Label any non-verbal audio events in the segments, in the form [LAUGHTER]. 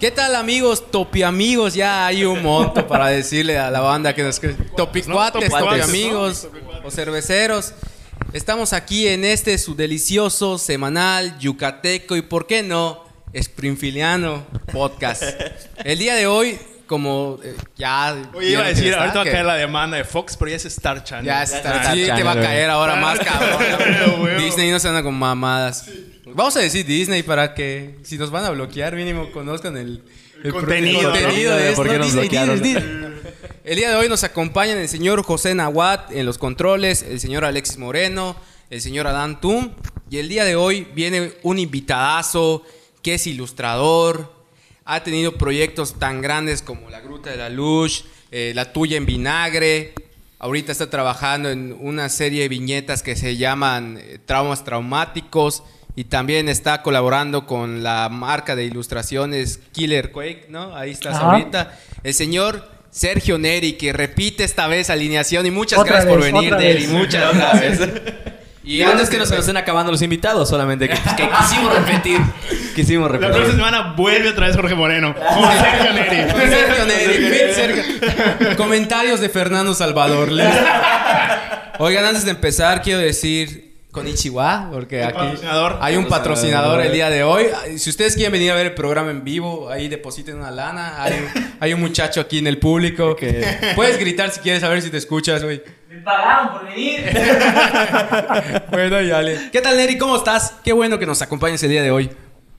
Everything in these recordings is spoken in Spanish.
¿Qué tal amigos, topi amigos? Ya hay un monto para decirle a la banda que nos topi cuates, topi amigos o cerveceros. Estamos aquí en este su delicioso semanal yucateco y por qué no Springfieldiano podcast. El día de hoy como eh, ya. Oye, iba a decir, ahorita va a caer la demanda de Fox, pero ya es Star Channel. Ya es Star Channel. Sí, que va a caer ahora más cabrón. [LAUGHS] Disney no se anda con mamadas. Vamos a decir Disney para que, si nos van a bloquear, mínimo conozcan el, el contenido, contenido de esto. Disney, El día de hoy nos acompañan el señor José Nahuat en los controles, el señor Alexis Moreno, el señor Adán Tum. Y el día de hoy viene un invitadazo que es ilustrador, ha tenido proyectos tan grandes como La Gruta de la Luz, eh, La Tuya en Vinagre. Ahorita está trabajando en una serie de viñetas que se llaman eh, Traumas Traumáticos y también está colaborando con la marca de ilustraciones Killer Quake, ¿no? Ahí estás ahorita. El señor Sergio Neri, que repite esta vez alineación y muchas gracias por venir, Neri. Muchas gracias. [LAUGHS] Y antes que nos estén acabando los invitados, solamente que, quisimos repetir. [LAUGHS] Quisimos repetir. La próxima semana vuelve otra vez Jorge Moreno. [LAUGHS] Sergio Neri. Sergio Neri. Sergio. Comentarios de Fernando Salvador. Oigan, antes de empezar, quiero decir con Ichiwa, porque aquí hay un patrocinador el día de hoy. Si ustedes quieren venir a ver el programa en vivo, ahí depositen una lana. Hay, [LAUGHS] un muchacho aquí en el público que puedes gritar si quieres a ver si te escuchas, güey. Me pagaron por venir. [LAUGHS] bueno, ya, ¿Qué tal, Neri? ¿Cómo estás? Qué bueno que nos acompañes el día de hoy.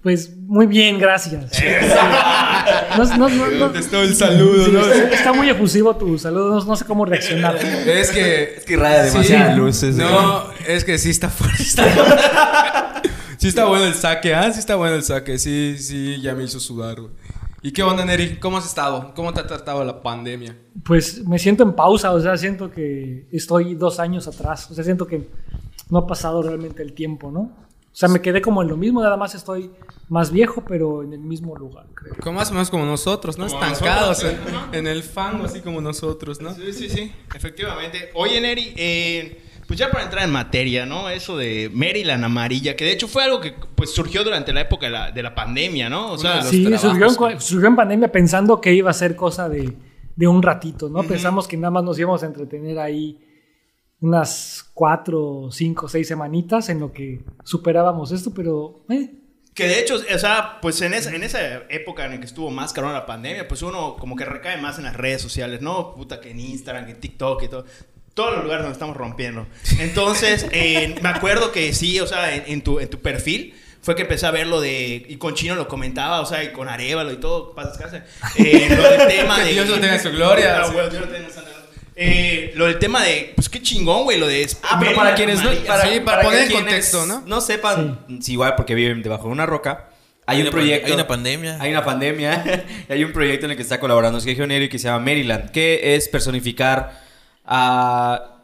Pues muy bien, gracias. [LAUGHS] no, no, el saludo, Está muy efusivo tu saludo, no, sé cómo reaccionar. Es que. Es que raya demasiadas luces. No, es que sí está fuerte. [LAUGHS] sí está bueno el saque, ¿ah? Sí está bueno el saque. Sí, sí, ya me hizo sudar, ¿Y qué onda, Neri? ¿Cómo has estado? ¿Cómo te ha tratado la pandemia? Pues me siento en pausa, o sea, siento que estoy dos años atrás. O sea, siento que no ha pasado realmente el tiempo, ¿no? O sea, me quedé como en lo mismo, nada más estoy más viejo, pero en el mismo lugar, creo. Como más o menos como nosotros, ¿no? Estancados en, el fango, así como nosotros, ¿no? Sí, sí, sí, efectivamente. Oye, Neri, eh, pues ya para entrar en materia, ¿no? Eso de Maryland amarilla, que de hecho fue algo que pues surgió durante la época de la, pandemia, ¿no? O sea, sí, surgió en, pandemia pensando que iba a ser cosa de, un ratito, ¿no? Pensamos que nada más nos íbamos a entretener ahí unas cuatro, cinco, seis semanitas en lo que superábamos esto, pero... Eh. Que de hecho, o sea, pues en esa, en esa época en la que estuvo más caro la pandemia, pues uno como que recae más en las redes sociales, ¿no? Puta que en Instagram, que en TikTok y todo. Todos los lugares donde estamos rompiendo. Entonces, [LAUGHS] me acuerdo que sí, o sea, en, tu, en tu perfil fue que empecé a ver lo de. Y con Chino lo comentaba, o sea, y con Arevalo y todo, pasas casa. Eh, lo del [LAUGHS] tema de. Dios lo tenga en su gloria. No, Dios lo tenga en eh, lo del tema de, pues qué chingón, güey, lo de... Ah, pero para quienes no... Para, para, poner en contexto, ¿no? No sepan, si igual porque viven debajo de una roca, hay, un proyecto... Hay una pandemia. Hay una pandemia. [LAUGHS] hay un proyecto en el que está colaborando Sergio Neri que se llama Maryland, que es personificar a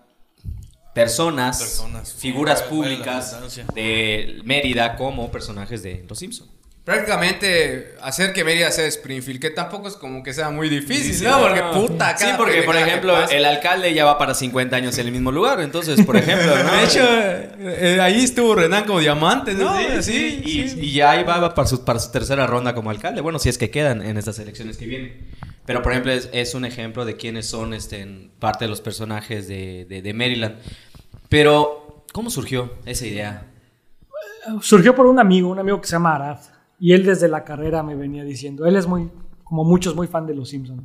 personas, figuras públicas de Mérida como personajes de Los Simpsons prácticamente hacer que Mérida sea Springfield, que tampoco es como que sea muy difícil, ¿no? Porque puta, Sí, porque por ejemplo, el alcalde ya va para 50 años en el mismo lugar, entonces, por ejemplo, De hecho, eh, ahí estuvo Renan como diamante, ¿no? Sí, y, ya ahí va para su, para su tercera ronda como alcalde, bueno, si es que quedan en estas elecciones que vienen. Pero, por ejemplo, es, un ejemplo de quiénes son este, parte de los personajes de, de Maryland. Pero, ¿cómo surgió esa idea? Surgió por un amigo, un amigo que se llama Arad y él desde la carrera me venía diciendo, él es muy, como muchos, muy fan de Los Simpsons.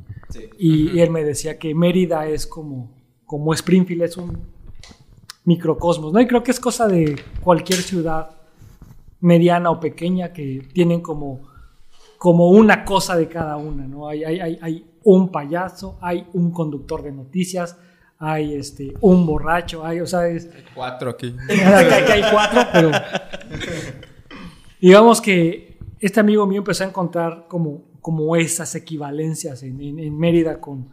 Y, él me decía que Mérida es como, como Springfield, es un microcosmos, ¿no? Y creo que es cosa de cualquier ciudad mediana o pequeña que tienen como, como una cosa de cada una, ¿no? Hay, hay, hay, un payaso, hay un conductor de noticias, hay este, un borracho, hay, o sea, es... Hay cuatro aquí. [LAUGHS] Aquí hay cuatro, pero... [LAUGHS] Digamos que este amigo mío empezó a encontrar como, como esas equivalencias en, en, Mérida con,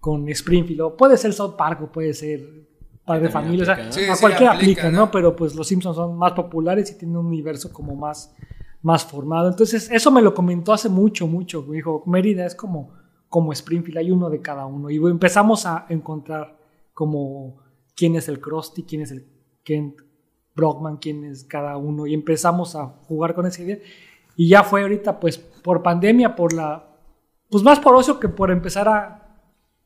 con Springfield. O puede ser South Park o puede ser Padre de Familia. O sea, a cualquiera aplica, ¿no? Pero pues los Simpsons son más populares y tienen un universo como más, más formado. Entonces, eso me lo comentó hace mucho, mucho. Me dijo, Mérida es como, como Springfield, hay uno de cada uno. Y empezamos a encontrar como quién es el Krusty, quién es el Kent Brockman, quién es cada uno. Y empezamos a jugar con esa idea. Y ya fue ahorita, pues, por pandemia, por la. Pues más por ocio que por empezar a.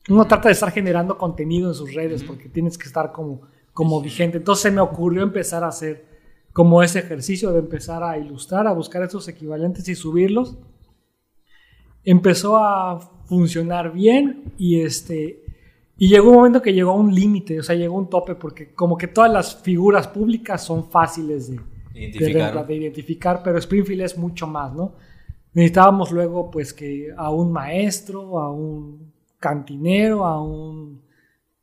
Uno trata de estar generando contenido en sus redes porque tienes que estar como, como vigente. Entonces se me ocurrió empezar a hacer como ese ejercicio de empezar a ilustrar, a buscar esos equivalentes y subirlos. Empezó a funcionar bien y este. Y llegó un momento que llegó a un límite, o sea, llegó a un tope porque como que todas las figuras públicas son fáciles de, Identificar. de, de identificar, pero Springfield es mucho más, ¿no? Necesitábamos luego, pues, que a un maestro, a un cantinero, a un,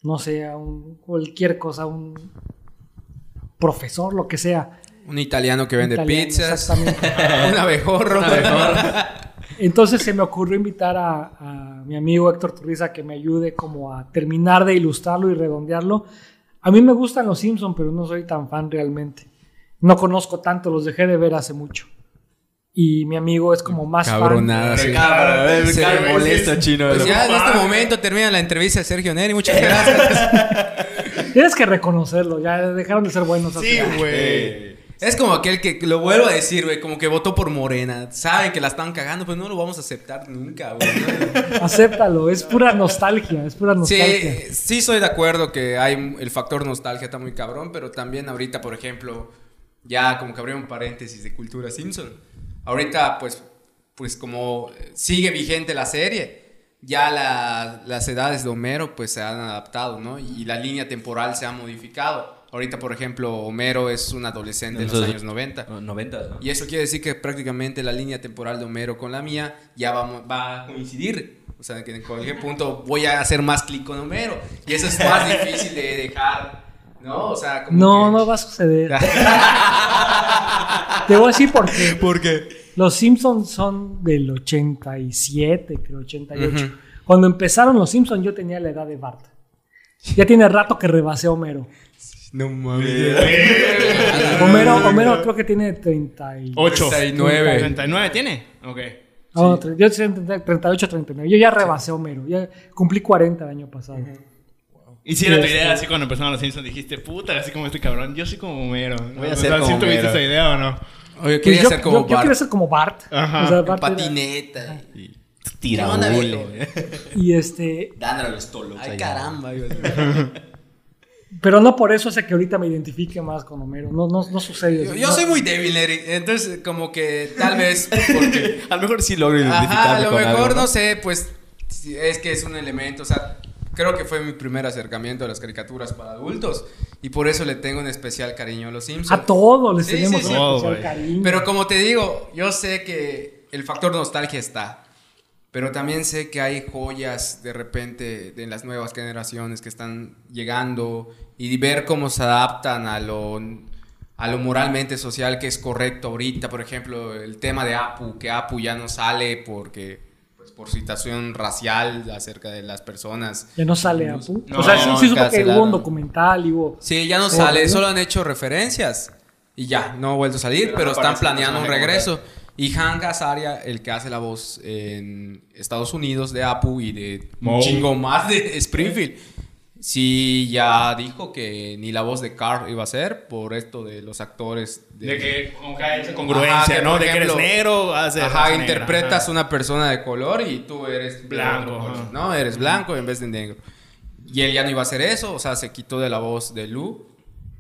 no sé, a un cualquier cosa, a un profesor, lo que sea. Un italiano que vende Italiano, pizzas. Exactamente. [LAUGHS] un abejorro. Entonces se me ocurrió invitar a, a mi amigo Héctor Turriza que me ayude como a terminar de ilustrarlo y redondearlo. A mí me gustan los Simpsons, pero no soy tan fan realmente. No conozco tanto, los dejé de ver hace mucho. Y mi amigo es como más Cabronada, Sí, güey, molesto, sí. chino. Pues ya en este momento termina la entrevista de Sergio Neri. Muchas gracias. fan. [LAUGHS] Tienes que reconocerlo, ya dejaron de ser buenos. Sí, güey. Es como aquel que lo vuelvo a decir, güey, como que votó por Morena. Saben que la están cagando, pues no lo vamos a aceptar nunca, güey. [LAUGHS] Acéptalo, es pura nostalgia, es pura nostalgia. Sí, sí soy de acuerdo que hay el factor nostalgia está muy cabrón, pero también ahorita, por ejemplo, ya como que abrió un paréntesis de cultura Simpson. Ahorita, pues, pues como sigue vigente la serie, ya la- las edades de Homero pues se han adaptado, ¿no? Y la línea temporal se ha modificado. Ahorita, por ejemplo, Homero es un adolescente en los años 90. 90, ¿no? Y eso quiere decir que prácticamente la línea temporal de Homero con la mía ya va, va a coincidir. O sea, que en cualquier punto voy a hacer más clic con Homero. Y eso es más difícil de dejar, ¿no? O sea, como No, que- no va a suceder. [LAUGHS] Te voy a decir por qué. ¿Por qué? Los Simpsons son del 87, creo, 88. Ujú. Cuando empezaron los Simpsons yo tenía la edad de Bart. Ya tiene rato que rebasé a Homero. No mames. [LAUGHS] Homero, Homero creo que tiene 30 y... 8. 39. 39 tiene. Ok. No, tre- yo tenía 38, 39. Yo ya rebasé a Homero. Ya cumplí 40 el año pasado. Y si era tu idea, sí. así cuando empezaron los Simpsons, dijiste, puta, así como este cabrón, yo soy como Homero. Voy a ser como ¿sí tuviste esa idea o no? Oye, Pues quería yo, ser como yo- yo Bart. quiero ser como Bart. Ajá. Bart patineta. Tira ¿Qué onda, hule. y este, Dándole los tolos. Ay, caramba. [LAUGHS] pero no por eso hace que ahorita me identifique más con Homero. No, no, no sucede. Yo, No- yo soy muy débil, Eric. Entonces, como que tal vez [LAUGHS] porque... A lo mejor sí logro Ajá, identificarme a lo con mejor, algo, no sé, pues es que es un elemento, o sea, creo que fue mi primer acercamiento a las caricaturas para adultos y por eso le tengo un especial cariño a los Simpsons. A todos les Sí, tenemos sí, un sí. Todo, especial cariño. Pero como te digo, yo sé que el factor nostalgia está, pero también sé que hay joyas de repente de las nuevas generaciones que están llegando y ver cómo se adaptan a lo, a lo moralmente social que es correcto ahorita. Por ejemplo, el tema de Apu, que Apu ya no sale porque por situación racial acerca de las personas. Ya no sale Apu. No, o sea, sí, sí supe que hubo un documental y hubo... Sí, ya no sale, ¿no? solo han hecho referencias y ya, no ha vuelto a salir, pero, no están planeando un regreso. Y Han Gazaria, el que hace la voz en Estados Unidos de Apu y de un chingo más de Springfield, sí ya dijo que ni la voz de Carl iba a ser por esto de los actores. De que como que hay esa Ajá, congruencia, que, ¿no? De que eres negro, haces Ajá, interpretas ajá. una persona de color y tú eres Blanco, color. ¿no? Eres blanco en vez de negro. Y él ya no iba a hacer eso, o sea, se quitó de la voz de Lou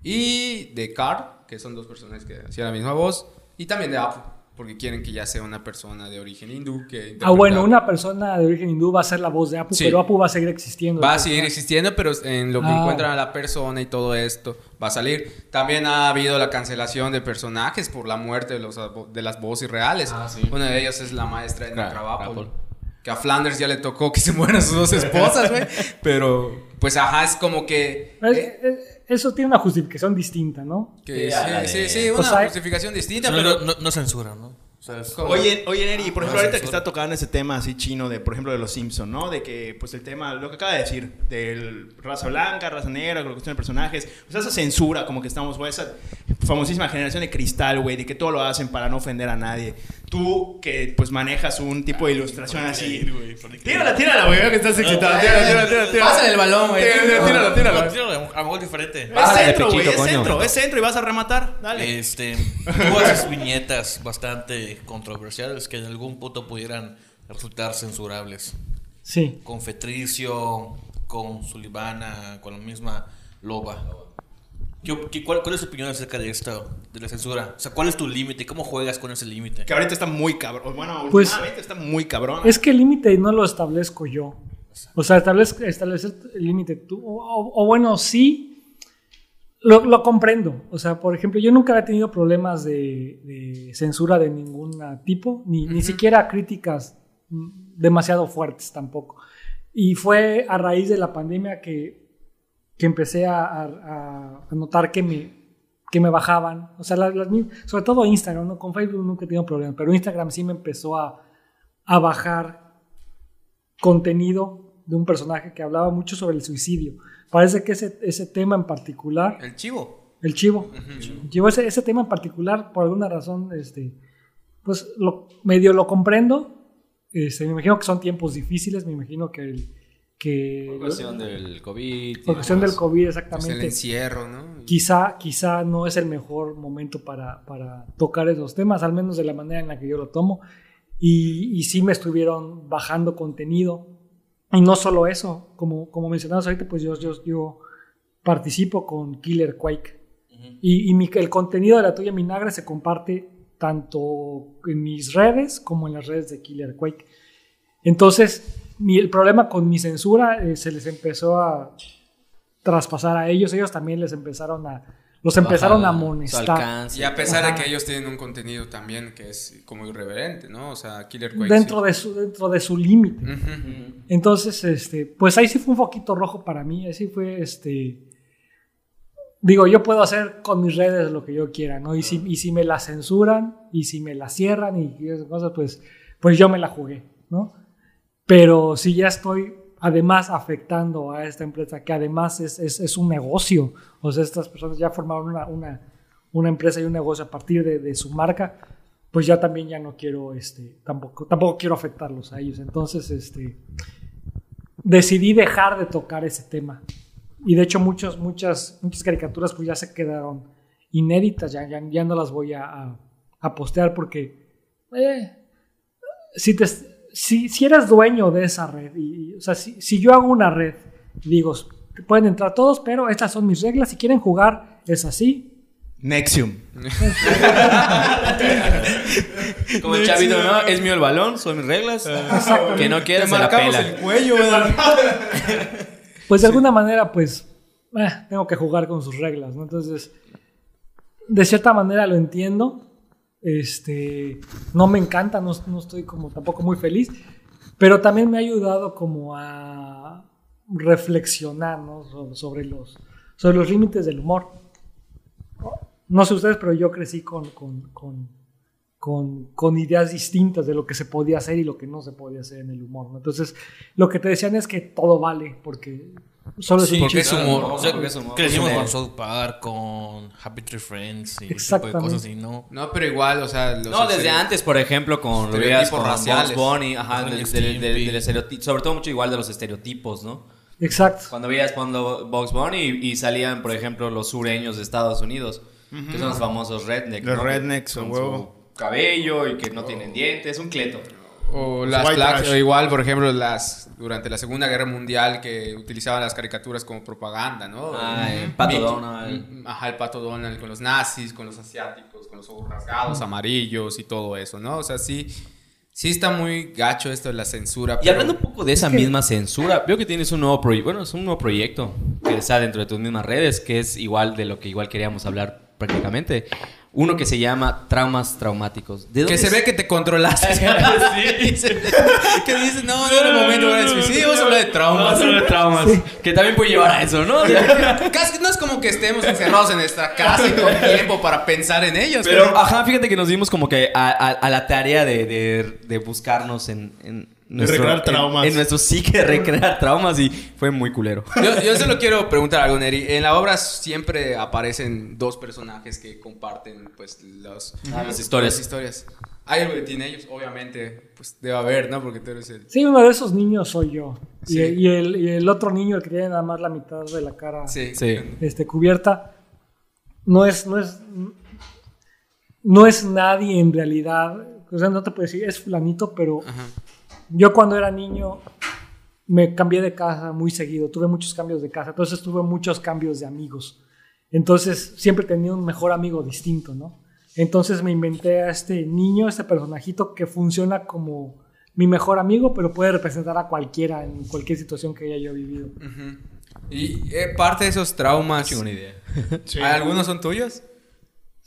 y de Carl, que son dos personas que hacían la misma voz, y también de Apu, porque quieren que ya sea una persona de origen hindú que Ah, bueno, una persona de origen hindú va a ser la voz de Apu, Sí. pero Apu va a seguir existiendo. Va a seguir existiendo, pero en lo que Ah. encuentran a la persona y todo esto va a salir. También ha habido la cancelación de personajes por la muerte de, los, de las voces reales. Ah, sí. Una de ellas es la maestra de Claro, Natrabapol. Apple. Que a Flanders ya le tocó que se [LAUGHS] mueran sus dos esposas, güey. Pero, pues, ajá, es como que... Es- eh, es- eso tiene una justificación distinta, ¿no? que Sí, sí, sí, sí, O una sea, justificación distinta, No, pero... no, no, no censura, ¿no? O sea. Oye, oye, Neri, por ejemplo, No, ahorita que está tocando ese tema así chino de, por ejemplo, de los Simpsons, ¿no? De que, pues, el tema, lo que acaba de decir, del raza blanca, raza negra, con la cuestión de personajes, o sea, esa censura, como que estamos, güey, esa famosísima generación de cristal, güey, de que todo lo hacen para no ofender a nadie. Tú que pues manejas un tipo de ilustración así. Tírala, tírala, güey, veo que estás excitado. Tírala, tírala, tírala, tírala. Pásale el balón, güey. Tírala, tírala, tírala. No, tíralo, a es diferente. Es centro, güey, es coño. centro, es centro y vas a rematar. Dale. Este, tú haces viñetas bastante controversiales que en algún punto pudieran resultar censurables. Sí. Con Fetricio, con Sulivana, con la misma Loba. ¿Qué- cuál, cuál es tu opinión acerca de esto, de la censura? O sea, ¿cuál es tu límite? ¿Cómo juegas con ese límite? Que ahorita está muy cabrón. Bueno, Pues- últimamente está muy cabrón. Es que el límite no lo establezco yo. O sea, establez- establecer el límite tú. O, o- o bueno, sí, lo, lo comprendo. O sea, por ejemplo, yo nunca he tenido problemas de, de censura de ningún tipo, ni, ni siquiera críticas demasiado fuertes tampoco. Y fue a raíz de la pandemia que, que empecé a, a- a notar que me, que me bajaban. O sea, las- las mi- sobre todo Instagram, ¿no? Con Facebook nunca he tenido problemas, pero Instagram sí me empezó a, a bajar contenido de un personaje que hablaba mucho sobre el suicidio. Parece que ese, ese tema en particular, El chivo. el chivo, el chivo, ese, ese tema en particular, por alguna razón, este, pues lo, medio lo comprendo. Este, me imagino que son tiempos difíciles, me imagino que, el- que Por cuestión del COVID. por cuestión del. COVID Pues el exactamente. encierro, ¿no? Quizá, quizá no es el mejor momento para, para tocar esos temas, al menos de la manera en la que yo lo tomo. Y, y sí me estuvieron bajando contenido. Y no solo eso, como, como mencionabas ahorita, pues yo, yo, yo participo con Killer Quake. Y, y mi- el contenido de la tuya Minagre se comparte tanto en mis redes como en las redes de Killer Quake. Entonces, mi- el problema con mi censura eh, se les empezó a traspasar a ellos. Ellos también les empezaron a, los empezaron a Baja amonestar. Y a pesar Ajá. de que ellos tienen un contenido también que es como irreverente, ¿no? O sea, Killer Quake. Dentro de su, dentro de su límite. Entonces, este, pues ahí sí fue un foquito rojo para mí. Ahí sí fue, este. Digo, yo puedo hacer con mis redes lo que yo quiera, ¿no? Y si, y si me la censuran, y si me la cierran, y esas cosas, pues, pues yo me la jugué, ¿no? Pero si ya estoy, además, afectando a esta empresa, que además es, es, es un negocio, o sea, estas personas ya formaron una, una, una empresa y un negocio a partir de, de su marca, pues ya también ya no quiero, este, tampoco, tampoco quiero afectarlos a ellos. Entonces, este, decidí dejar de tocar ese tema. Y de hecho muchos, muchas, muchas caricaturas pues ya se quedaron inéditas, ya, ya, no las voy a, a- a postear porque eh, si, te, si, si eres dueño de esa red, y, y, o sea, si, si yo hago una red, digo, pueden entrar todos, pero estas son mis reglas, si quieren jugar es así, Nexium. [LAUGHS] Como el chavito, ¿no? Es mío el balón, son mis reglas. Que no quiera, se la pela. cuello, [LAUGHS] pues de alguna manera, pues, eh, tengo que jugar con sus reglas, ¿no? Entonces, de cierta manera lo entiendo. Este, no me encanta, no, no estoy como tampoco muy feliz, pero también me ha ayudado como a reflexionar, ¿no? So- Sobre los, sobre los límites del humor. No sé ustedes, pero yo crecí con, con, con, con ideas distintas de lo que se podía hacer y lo que no se podía hacer en el humor. ¿no? Entonces, lo que te decían es que todo vale, porque solo es Sí, un porque chiste. es humor. O sea, Porque es humor. crecimos con. South Park, con Happy Tree Friends y ese tipo de cosas y no. No, pero igual, o sea. los No, desde estere- antes, por ejemplo, con veías con raciales. Bunny, ajá, del, y del- del- Stimpy. del estereotipo, sobre todo mucho igual de los estereotipos, ¿no? Exacto. Cuando veías cuando Bugs Bunny y, y salían, por ejemplo, los sureños de Estados Unidos, que son los famosos rednecks. Los ¿no? rednecks, con a huevo. Cabello y que no tienen dientes, un cleto. O las placas, o igual, por ejemplo, las durante la Segunda Guerra Mundial que utilizaban las caricaturas como propaganda, ¿no? Ah, el Ujú. Pato Donald. Mm, Ajá, el pato Donald con los nazis, con los asiáticos, con los ojos rasgados, amarillos y todo eso, ¿no? O sea, sí, sí está muy gacho esto de la censura. Y pero- hablando un poco de esa misma censura, veo que tienes un nuevo proyecto, bueno, es un nuevo proyecto que está dentro de tus mismas redes, que es igual de lo que igual queríamos hablar prácticamente. Uno que se llama Traumas Traumáticos. ¿De Que se ve que te controlaste. [LAUGHS] sí. que dices, no, no era el momento para el suicidio, vamos a hablar de traumas. de traumas. Que también puede llevar a eso, ¿no? Casi no es como que estemos encerrados en nuestra casa y con tiempo para pensar en ellos. Pero, ajá, fíjate que nos dimos como que a, a- a la tarea de, de- de buscarnos en, en- recrear traumas. En, nuestro psique recrear traumas y fue muy culero. Yo, yo solo quiero preguntar algo, Neri. En la obra siempre aparecen dos personajes que comparten, pues, los, Ah, las historias. las historias. Hay algo que tienen ellos, obviamente, pues, debe haber, ¿no? Porque tú eres el... Sí, uno de esos niños soy yo. Y- el, y el otro niño, el que tiene nada más la mitad de la cara Sí. Sí. este, cubierta, no es, no es, no es nadie en realidad. O sea, no te puedo decir, es fulanito, pero Ajá. Yo cuando era niño me cambié de casa muy seguido, tuve muchos cambios de casa, entonces tuve muchos cambios de amigos. Entonces siempre tenía un mejor amigo distinto, ¿no? Entonces me inventé a este niño, este personajito que funciona como mi mejor amigo, pero puede representar a cualquiera en cualquier situación que haya yo vivido. Y eh, parte de esos traumas... idea. Sí. [LAUGHS] ¿Algunos son tuyos?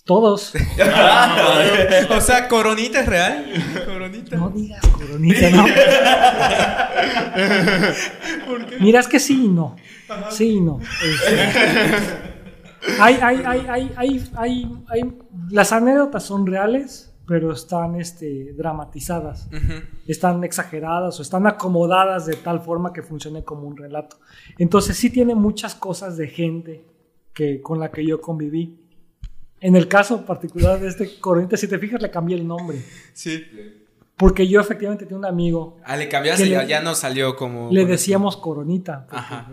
Todos. [LAUGHS] o sea, ¿Coronita es real? ¿Coronita? No digas coronita, ¿no? Mira, es que sí y no. Sí y no. Este, hay, hay, hay, hay, hay, hay, hay- las anécdotas son reales, pero están este, dramatizadas. Están exageradas o están acomodadas de tal forma que funcione como un relato. Entonces sí tiene muchas cosas de gente que, con la que yo conviví. En el caso particular de este coronita, si te fijas, le cambié el nombre. Sí. Porque yo efectivamente tenía un amigo, Ah, le cambiaste ya, ya no salió como... le decíamos coronita. Ajá.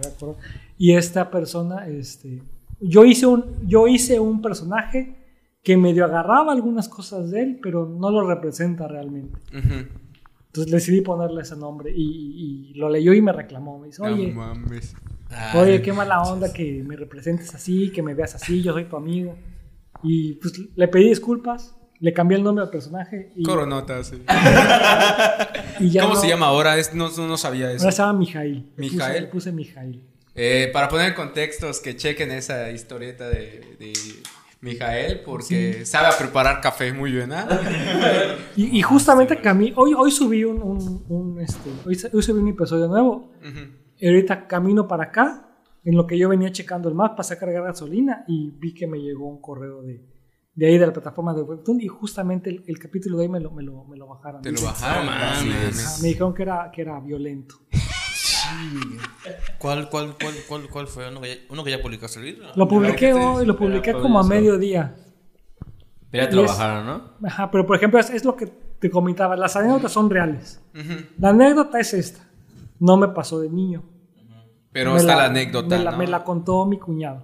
Y esta persona, este, yo hice un, yo hice un personaje que medio agarraba algunas cosas de él, pero no lo representa realmente. Ujú. Entonces decidí ponerle ese nombre y, y- y lo leyó y me reclamó. Me dice, oye, No mames. oye, qué mala onda que me representes así, que me veas así, yo soy tu amigo. Y pues le pedí disculpas, le cambié el nombre al personaje y, Coronota, sí. [LAUGHS] y ya ¿Cómo no- se llama ahora? Es- no, no sabía eso. Ahora se llama Mijail. Le puse- Mijail. Le puse Mijail. Eh, para poner en contextos, que chequen esa historieta de, de Mijael, porque sabe a preparar café muy bien, ¿ah? [LAUGHS] Y, y justamente hoy, hoy subí un, un- un, este, hoy, hoy subí un episodio nuevo. Y ahorita camino para acá, en lo que yo venía checando el mapa, pasé a cargar gasolina y vi que me llegó un correo de, de ahí de la plataforma de Webtoon y justamente el, el capítulo de ahí me lo, me lo, me lo bajaron. Te lo bajaron. Mames. es. Ah, me dijeron que era, que era violento. ¿Cuál, cuál, cuál, cuál, cuál fue? ¿Uno que, ya, uno que ya publicaste el libro? Lo publiqué te hoy, lo publiqué como a mediodía. Pero ya Y es- trabajaron, ¿no? Ajá, pero por ejemplo, es, es lo que te comentaba, las anécdotas son reales. Ujú. La anécdota es esta. No me pasó de niño. Pero Me está la, anécdota, Me la, ¿no? me la contó mi cuñado.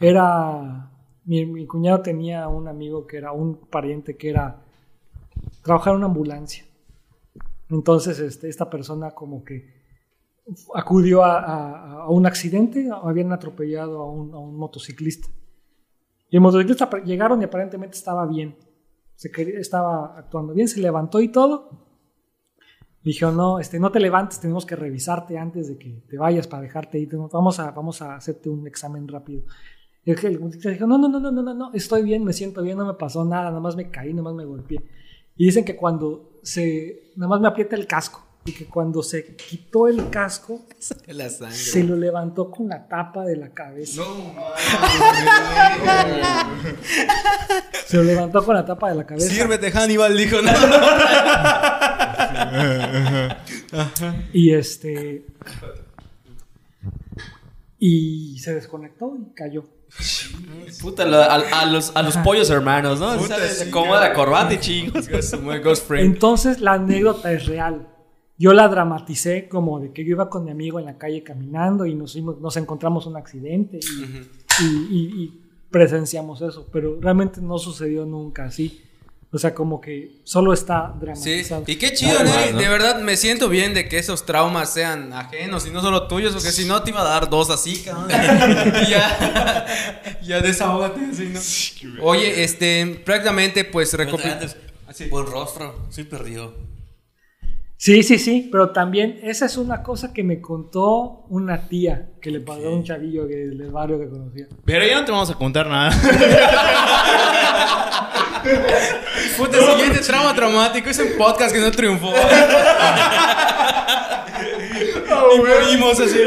Era. Mi, mi cuñado tenía un amigo que era un pariente que era. Trabajaba en una ambulancia. Entonces, este, esta persona, como que acudió a, a- a un accidente, habían atropellado a un, a un motociclista. Y el motociclista llegaron y aparentemente estaba bien. Se quería- estaba actuando bien, se levantó y todo. Dijo, no, este, no te levantes, tenemos que revisarte antes de que te vayas para dejarte ir. Vamos a, vamos a hacerte un examen rápido. Y el, motociclista dijo, no, no, no, no, no, no, no, estoy bien, me siento bien, no me pasó nada, nada más me caí, nada más me golpeé. Y dicen que cuando se, nada más me aprieta el casco, y que cuando se quitó el casco, La sangre. se lo levantó con la tapa de la cabeza. Se lo levantó con la tapa de la cabeza. Sírvete, Hannibal, dijo. No. [LAUGHS] Y este. Y se desconectó y cayó. Puta, a, a los, a los pollos hermanos, ¿no? Puta, ¿Sabes? sí, Como la corbata y chingos. [LAUGHS] Ghost Friend. Entonces la anécdota es real. Yo la dramaticé como de que yo iba con mi amigo en la calle caminando y nos, fuimos- nos encontramos un accidente y, y- y- y presenciamos eso, pero realmente no sucedió nunca así. O sea, como que solo está Sí, dramatizado. y qué chido, Además, Neri. ¿no? De verdad me siento bien de que esos traumas sean ajenos y no solo tuyos, porque si no te iba a dar dos así, cabrón. [LAUGHS] Y ya, ya desahógate así, ¿no? Oye, este, prácticamente, pues Espérate, recopil... antes, Así. Buen rostro, sí perdió. Sí, sí, sí, pero también esa es una cosa que me contó una tía que le pasó a un chavillo que- del barrio que conocía. Pero ya no te vamos a contar nada. [LAUGHS] Puta, siguiente trauma traumático. Es un podcast que no triunfó. y morimos así.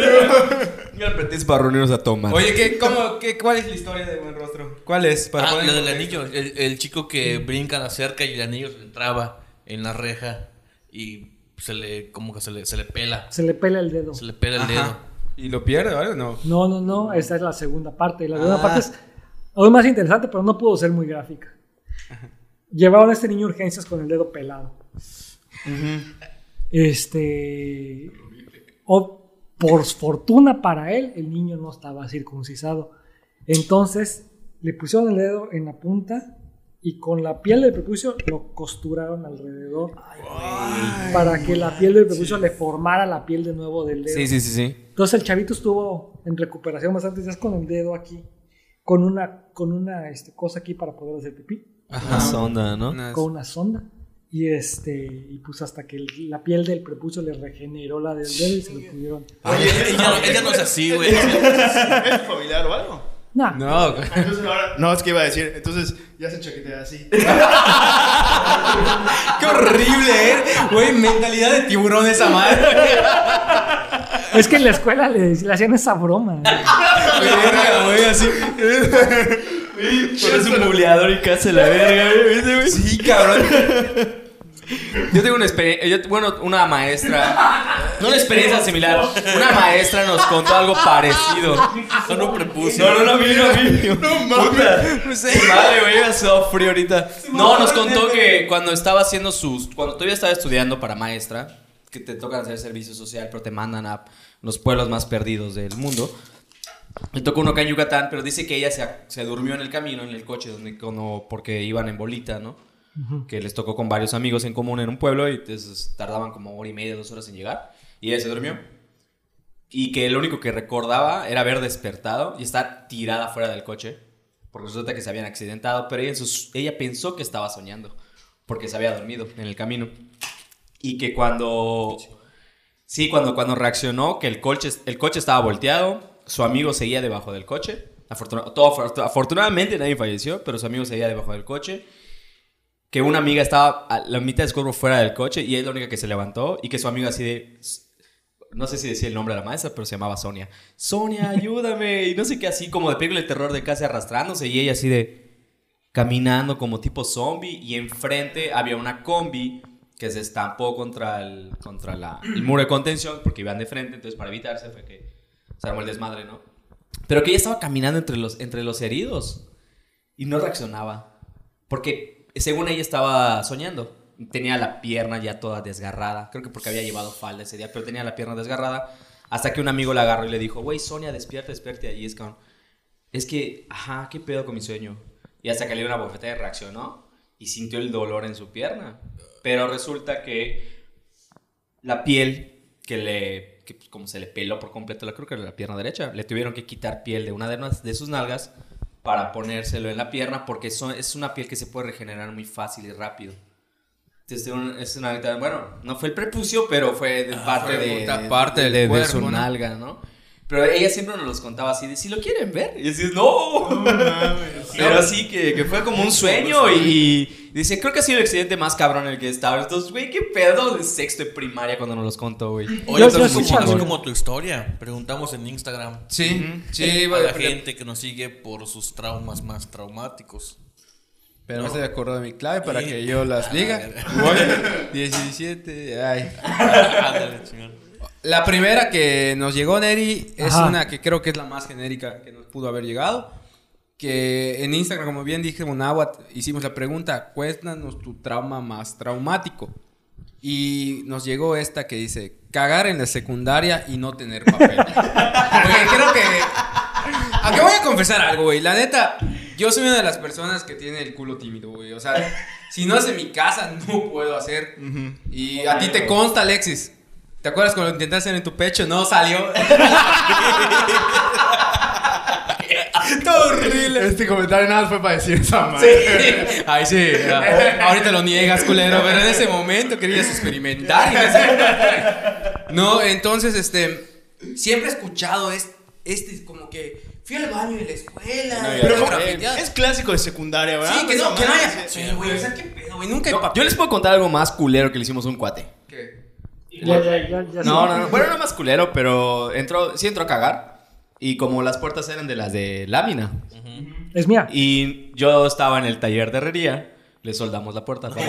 Ya pretexto para reunirnos a tomar. Oye, ¿qué, cómo, qué, ¿cuál es la historia de Buen Rostro? ¿Cuál es? Para Ah, la del anillo. El, el chico que brinca la cerca y el anillo se entraba en la reja. Y se le, como que se le, se le pela. Se le pela el dedo. Se le pela el Ajá. dedo. ¿Y lo pierde o algo? No. No, no, no, esa es la segunda parte. La segunda Ah. parte es aún más interesante, pero no pudo ser muy gráfica. Llevaron a este niño a urgencias con el dedo pelado. Este. O por fortuna para él, el niño no estaba circuncisado. Entonces le pusieron el dedo en la punta y con la piel del prepucio lo costuraron alrededor para que la piel del prepucio le formara la piel de nuevo del dedo. Sí, sí, sí, sí. Entonces el chavito estuvo en recuperación bastantes días con el dedo aquí, con una, con una este, cosa aquí para poder hacer pipí, Una sonda, ¿no? Con una sonda. Y este, y pues hasta que el- la piel del prepucio le regeneró la del dedo y se lo pudieron. Oye, ella, ella no es así, güey. [LAUGHS] ¿Es familiar o algo? Nah, No, güey. Entonces ahora, no, es que iba a decir, entonces ya se chaquetea así. [LAUGHS] Qué horrible, ¿eh? Güey, mentalidad de tiburón esa madre. es que en la escuela le, le hacían esa broma. Verga, güey, así. Eres un buleador y casi la verga, güey. [LAUGHS] Sí, cabrón. Yo tengo una experiencia, bueno, una maestra, no una experiencia similar, una maestra nos contó algo parecido. No, no prepucio. No, no, no, a mí, [LAUGHS] no, a mí. No mames. No sé. Madre, güey, me sudado frío ahorita. No, nos contó que cuando estaba haciendo sus. Cuando todavía estaba estudiando para maestra, que te tocan hacer servicio social, pero te mandan a los pueblos más perdidos del mundo. Me tocó uno acá en Yucatán, pero dice que ella se, se durmió en el camino, en el coche, donde, cuando, porque iban en bolita, ¿no? Que les tocó con varios amigos en común en un pueblo y entonces tardaban como hora y media, dos horas en llegar. Y ella se durmió. Y que lo único que recordaba era haber despertado y estar tirada fuera del coche. Porque resulta que se habían accidentado, pero ella, sus- ella pensó que estaba soñando. Porque se había dormido en el camino. Y que cuando... Sí, cuando, cuando reaccionó, que el coche, el coche estaba volteado, su amigo seguía debajo del coche. Afortuna- todo afor- afortunadamente nadie falleció, pero su amigo seguía debajo del coche. Que una amiga estaba a la mitad del cuerpo fuera del coche y es la única que se levantó. Y que su amiga así de... No sé si decía el nombre de la maestra, pero se llamaba Sonia. Sonia, ayúdame. Y no sé qué, así como de película de terror de casi arrastrándose. Y ella así de caminando como tipo zombie. Y enfrente había una combi que se estampó contra el, contra la, el muro de contención porque iban de frente. Entonces, para evitarse, fue que se armó el desmadre, ¿no? Pero que ella estaba caminando entre los, entre los heridos y no reaccionaba. Porque según ella estaba soñando. Tenía la pierna ya toda desgarrada. Creo que porque había llevado falda ese día, pero tenía la pierna desgarrada. Hasta que un amigo la agarró y le dijo, güey, Sonia, despierta, despierta. Y es es que, ajá, ¿qué pedo con mi sueño? Y hasta que le dio una bofetada y reaccionó y sintió el dolor en su pierna. Pero resulta que la piel que le, que pues, como se le peló por completo, la creo que la pierna derecha, le tuvieron que quitar piel de una de, unas- de sus nalgas para ponérselo en la pierna porque es una piel que se puede regenerar muy fácil y rápido. Entonces, es una, bueno, no fue el prepucio, pero fue de parte fue de, parte de- de- su nalga, ¿no? Pero ella siempre nos los contaba así de si lo quieren ver. Y decís, no. [LAUGHS] Pero sí, que, que fue como un sueño y, dice, creo que ha sido el accidente más cabrón en el que he estado. Entonces, güey, qué pedo de sexto de primaria cuando nos los contó, güey. Oye, yo muy sí, chingón sí. como tu historia. Preguntamos en Instagram. Sí, sí, a bueno, la gente que nos sigue por sus traumas más traumáticos. Pero no se acordó de mi clave para que yo las [LAUGHS] diga. 17, ay. [LAUGHS] Ándale, chingón. La primera que nos llegó, Neri, es Ajá. una que creo que es la más genérica que nos pudo haber llegado. Que en Instagram, como bien dije, Monáhuac, hicimos la pregunta, cuéntanos tu trauma más traumático. Y nos llegó esta que dice, cagar en la secundaria y no tener papel. [LAUGHS] Porque creo que... Aunque voy a confesar algo, güey. La neta, yo soy una de las personas que tiene el culo tímido, güey. O sea, si no es en mi casa, no puedo hacer. Y a ti te consta, Alexis. ¿Te acuerdas cuando lo intentaste hacer en tu pecho? No salió. [LAUGHS] [LAUGHS] Todo horrible. Este comentario nada más fue para decir esa madre. [LAUGHS] Ay, sí. ya. Ahorita lo niegas, culero. Pero en ese momento querías experimentar. y en ese- No, entonces, este. Siempre he escuchado es- este, como que. Fui al baño de la escuela. No, pero como- es clásico de secundaria, ¿verdad? Sí, que no, que no haya. sí. Sí, güey. O sea, qué pedo, güey. Nunca hay Yo papel. les puedo contar algo más culero que le hicimos a un cuate. ¿Qué? Ya, ya, ya, ya No, no, no. Bueno, no más culero, pero entró, sí entró a cagar. Y como las puertas eran de las de lámina. Es mía. Y yo estaba en el taller de herrería. Le soldamos la puerta. [LAUGHS] [LAUGHS]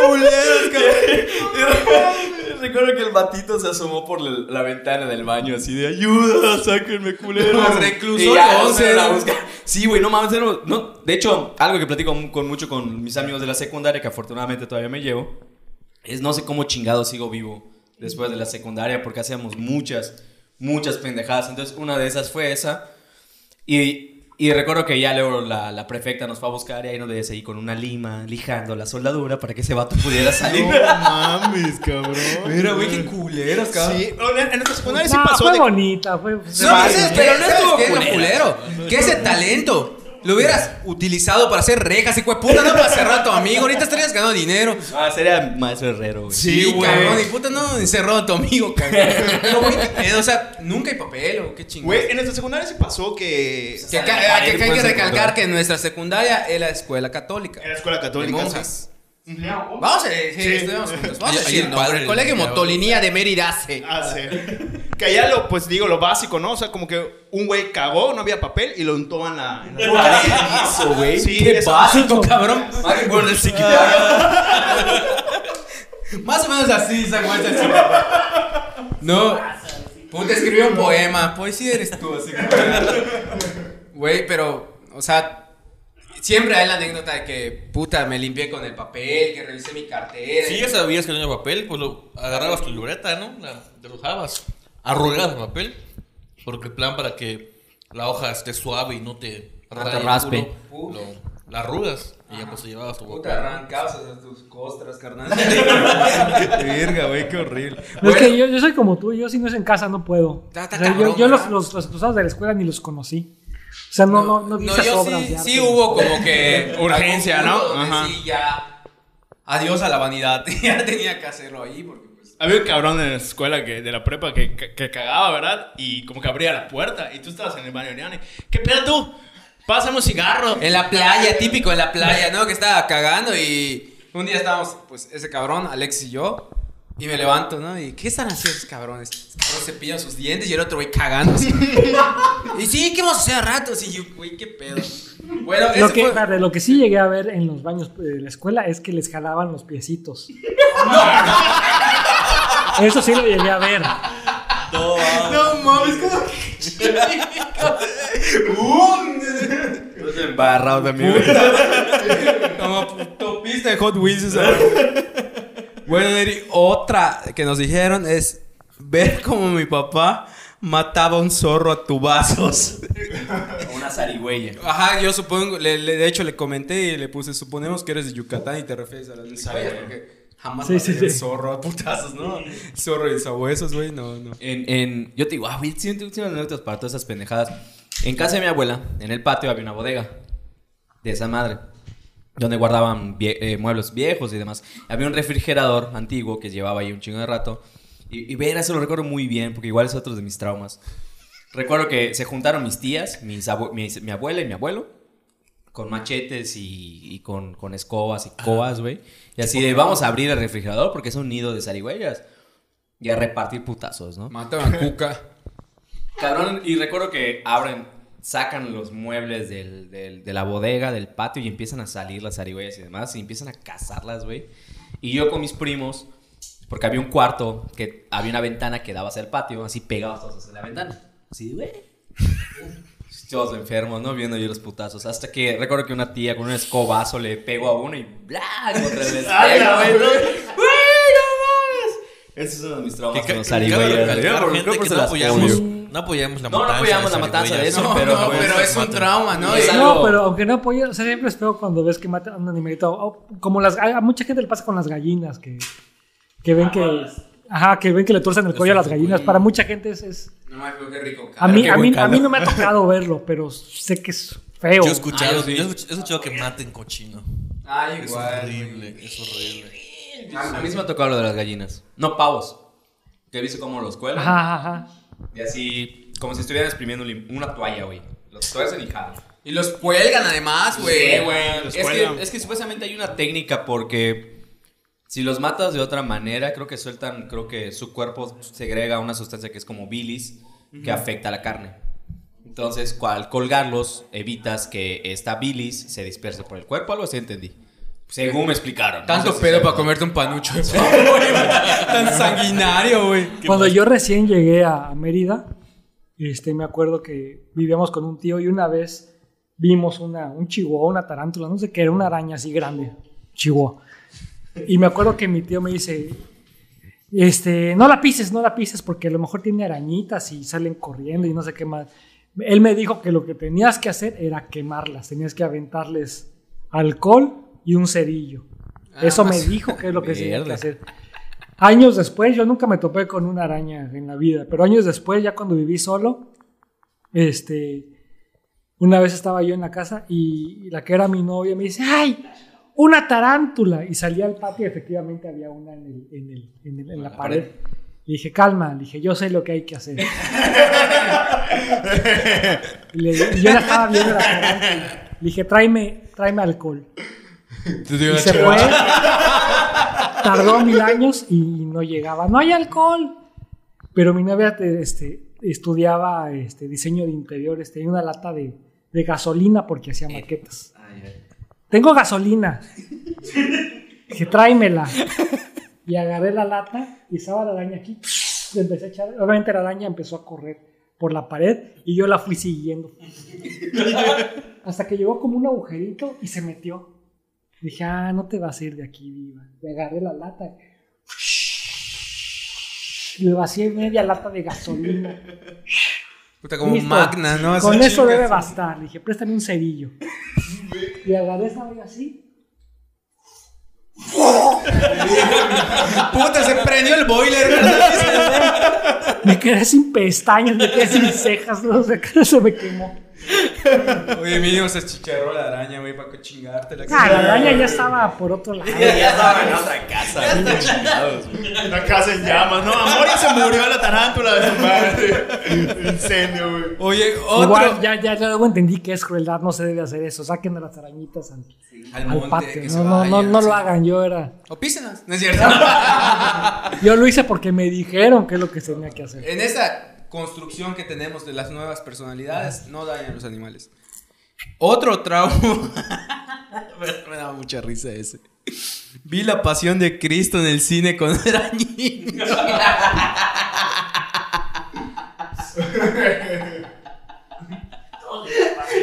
culeros, cabrón. Recuerdo que el batito se asomó por la, ventana del baño así de ayuda, sáquenme a ¿no? buscar. Sí, güey, no mames, era- no, de hecho, algo que platico con mucho con mis amigos de la secundaria, que afortunadamente todavía me llevo, es no sé cómo chingado sigo vivo después de la secundaria, porque hacíamos muchas, muchas pendejadas. Entonces, una de esas fue esa. Y, y recuerdo que ya luego la, la prefecta nos fue a buscar y ahí nos veías ahí con una lima, lijando la soldadura para que ese vato pudiera salir. No mames, cabrón. Mira, güey, qué culeros, cabrón. Sí, en en nuestra secundaria sí No, pasó fue de... bonita, fue. No, fue- ¿sabes qué? pero no ¿Sabes estuvo qué es culero? Ese talento lo hubieras utilizado para hacer rejas y puta, no para cerrar a tu amigo. Ahorita estarías ganando dinero. Ah, sería maestro herrero, güey. Sí, güey. cabrón, y puta, no, encerrado a tu amigo, cabrón. Güey, o sea, nunca hay papel o qué chingón. Güey, en nuestra secundaria sí pasó que... Que, acá- Pared, que- que hay que puedes recalcar que en nuestra secundaria es la escuela católica. En la escuela de católica. Vamos a sí, Sí. estudiamos juntos. Vamos a decir [LAUGHS] padre. El colegio. Motolinía de Mérida. sí. Ah, sí. [LAUGHS] Que allá lo, pues digo, lo básico, ¿no? O sea, como que un güey cagó, no había papel y lo untó en la... En la. Eso, güey. Sí, qué eso- básico, cabrón. Bueno, el psiquiatra. Más o menos así se muestra el chico. No. Puta, escribió un poema. Pues sí eres tú, así como. Güey, pero, o sea, siempre hay la anécdota de que, puta, me limpié con el papel, que revisé mi cartera. Si ya sabías que no había papel, pues lo agarrabas tu libreta, ¿no? La dibujabas, arrugabas el papel, porque el plan para que la hoja esté suave y no te, No te raye el raspe. culo, lo- la arrugas y ya pues te llevabas tu Puta, arrancabas a tus costras, carnal. [LAUGHS] Verga, güey, qué horrible. No, es que yo, yo soy como tú, yo si no es en casa no puedo. O sea, yo cabrón, yo los, los, los de la escuela ni los conocí. O sea, no, no, no, esas yo obras sí, sí hubo como que [LAUGHS] Urgencia, ¿no? Ajá. Sí, ya. Adiós a la vanidad. [LAUGHS] ya tenía que hacerlo ahí porque pues. Había un cabrón en la escuela que, de la prepa que, que, que cagaba, ¿verdad? Y como que abría la puerta y tú estabas en el baño, Oriane. ¿Qué pedo tú? Pásame un cigarro. En la playa, típico en la playa, ¿no? Que estaba cagando y un día estábamos, pues, ese cabrón, Alex y yo, y me levanto, ¿no? Y, ¿qué están haciendo esos cabrones? Cabrones cepillan sus dientes y el otro güey cagando. y sí, ¿qué vamos a hacer a ratos? Y yo, güey, ¿qué pedo? Bueno, Lo que, fue... lo que sí llegué a ver en los baños de la escuela es que les jalaban los piecitos. Eso sí lo llegué a ver. No mames, ¿cómo Embarrado también. Como autopista de Hot Wheels. esa. Bueno, Neri, otra que nos dijeron es ver como mi papá mataba un zorro a tubazos. [LAUGHS] Una zarigüeya. Ajá, yo supongo, le- le- de hecho le comenté y le puse, suponemos que eres de Yucatán y te refieres a las zarigüeyas porque jamás Sí, sí, sí. zorro a putazos, ¿no? [LAUGHS] Zorro y sabuesos, güey, no, no. En, en, yo te digo, ah, güey, tengo anécdotas para todas esas pendejadas. En casa de mi abuela, en el patio había una bodega de esa madre, donde guardaban vie- eh, muebles viejos y demás. Había un refrigerador antiguo que llevaba ahí un chingo de rato. Y, y ver, eso lo recuerdo muy bien, porque igual es otro de mis traumas. Recuerdo que se juntaron mis tías, mis abue- mis- mi abuela y mi abuelo, con machetes y, y con, con escobas y coas, güey. Y así de, vamos a abrir el refrigerador porque es un nido de zarigüeyas. Y a repartir putazos, ¿no? Mataban cuca. Cabrón, y recuerdo que abren, sacan los muebles del, del- de la bodega, del patio, y empiezan a salir las zarigüeyas y demás, y empiezan a cazarlas, güey. Y yo con mis primos, porque había un cuarto, que había una ventana que daba hacia el patio, así pegados todos hacia la ventana. Así, güey. [LAUGHS] Todos enfermos, ¿no? Viendo yo los putazos. Hasta que recuerdo que una tía con un escobazo le pegó a uno y ¡bla! Contra el espejo, güey. ¡Güey, no mames! Ese es uno de mis Que con los zarigüeyas. creo que no apoyamos. No apoyamos la No, no matanza. apoyamos de la matanza de eso, No, pero, no, pues, pero es un matan. trauma, ¿no? Es algo- No, pero aunque no o sea, siempre es feo cuando ves que matan a un animalito. O como las, a mucha gente le pasa con las gallinas, que, que ven que, ajá, que ven que le tuercen el cuello a las gallinas. Para mucha gente es, es- No acuerdo qué rico. a mí, qué a mí, a mí no me ha tocado verlo, pero sé que es feo. Yo he escuchado, Ah, yo he escuchado que maten cochino. Ay, Es igual. horrible, es horrible. A, a mí sí me ha tocado lo de las gallinas. No, pavos. Que he visto cómo los cuelgan. Ajá, ajá. Y así, como si estuvieran exprimiendo una toalla, güey. Los tuercen y jalan. Y los cuelgan además, güey. Sí, güey, los Es cuelgan. que, es que supuestamente hay una técnica porque si los matas de otra manera, creo que sueltan, creo que su cuerpo segrega una sustancia que es como bilis que afecta a la carne. Entonces, al colgarlos, evitas que esta bilis se disperse por el cuerpo, algo así entendí. Según me explicaron. Tanto No sé si pedo sea- para comerte un panucho de pavo, güey. Tan sanguinario, güey. [LAUGHS] Cuando yo recién llegué a Mérida, este, me acuerdo que vivíamos con un tío y una vez vimos una, un chihuahua, una tarántula, no sé qué, era una araña así grande, chihuahua. Y me acuerdo que mi tío me dice, este, no la pises, no la pises porque a lo mejor tiene arañitas y salen corriendo y no sé qué más. Él me dijo que lo que tenías que hacer era quemarlas, tenías que aventarles alcohol y un cerillo. Ah, Eso me más- dijo que es lo que se tenía que hacer. Años después, yo nunca me topé con una araña en la vida, pero años después, ya cuando viví solo, este, una vez estaba yo en la casa y la que era mi novia me dice, ¡ay! Una tarántula. Y salí al patio y efectivamente había una en, el- en el- en el- en la pared. Le dije, calma, le dije, yo sé lo que hay que hacer. [LAUGHS] le- yo la estaba viendo la tarántula. Le dije, tráeme, tráeme alcohol. Y se fue. Tardó mil años y no llegaba. No hay alcohol. Pero mi novia este, estudiaba este, diseño de interiores. Tenía una lata de, de gasolina porque hacía maquetas. Tengo gasolina. Dije, tráemela. Y agarré la lata y estaba la araña aquí. Le empecé a echar. Obviamente la araña empezó a correr por la pared y yo la fui siguiendo. Hasta que llegó como un agujerito y se metió. Dije, ah, no te vas a ir de aquí viva. Le agarré la lata. Le vacié media lata de gasolina. Puta, como Listo. magna, ¿no? Con eso debe bastar. Le dije, préstame un cerillo. Y agarré esa olla así. Puta, se prendió el boiler. [LAUGHS] Me quedé sin pestañas, me quedé sin cejas. No sé se me quemó. Oye, mínimo se chicharró la araña, güey, para que chingarte la Ah, la araña ya estaba por otro lado. Ya estaba en otra casa. bien chingados, güey. La casa en llamas, ¿no? Amor, y se murió la tarántula de su madre. [LAUGHS] Incendio, güey. Oye, otro. Igual, ya, ya, ya luego entendí que es crueldad, no se debe hacer eso. Saquen a las arañitas al, Al al monte, patio. que No, se no, no, sí. lo hagan, yo era. O písenos, ¿no es cierto? [LAUGHS] Yo lo hice porque me dijeron que es lo que tenía que hacer. en esa construcción que tenemos de las nuevas personalidades, no dañan a los animales. Otro trauma. [LAUGHS] me, me daba mucha risa ese. Vi la pasión de Cristo en el cine cuando [LAUGHS] era niño.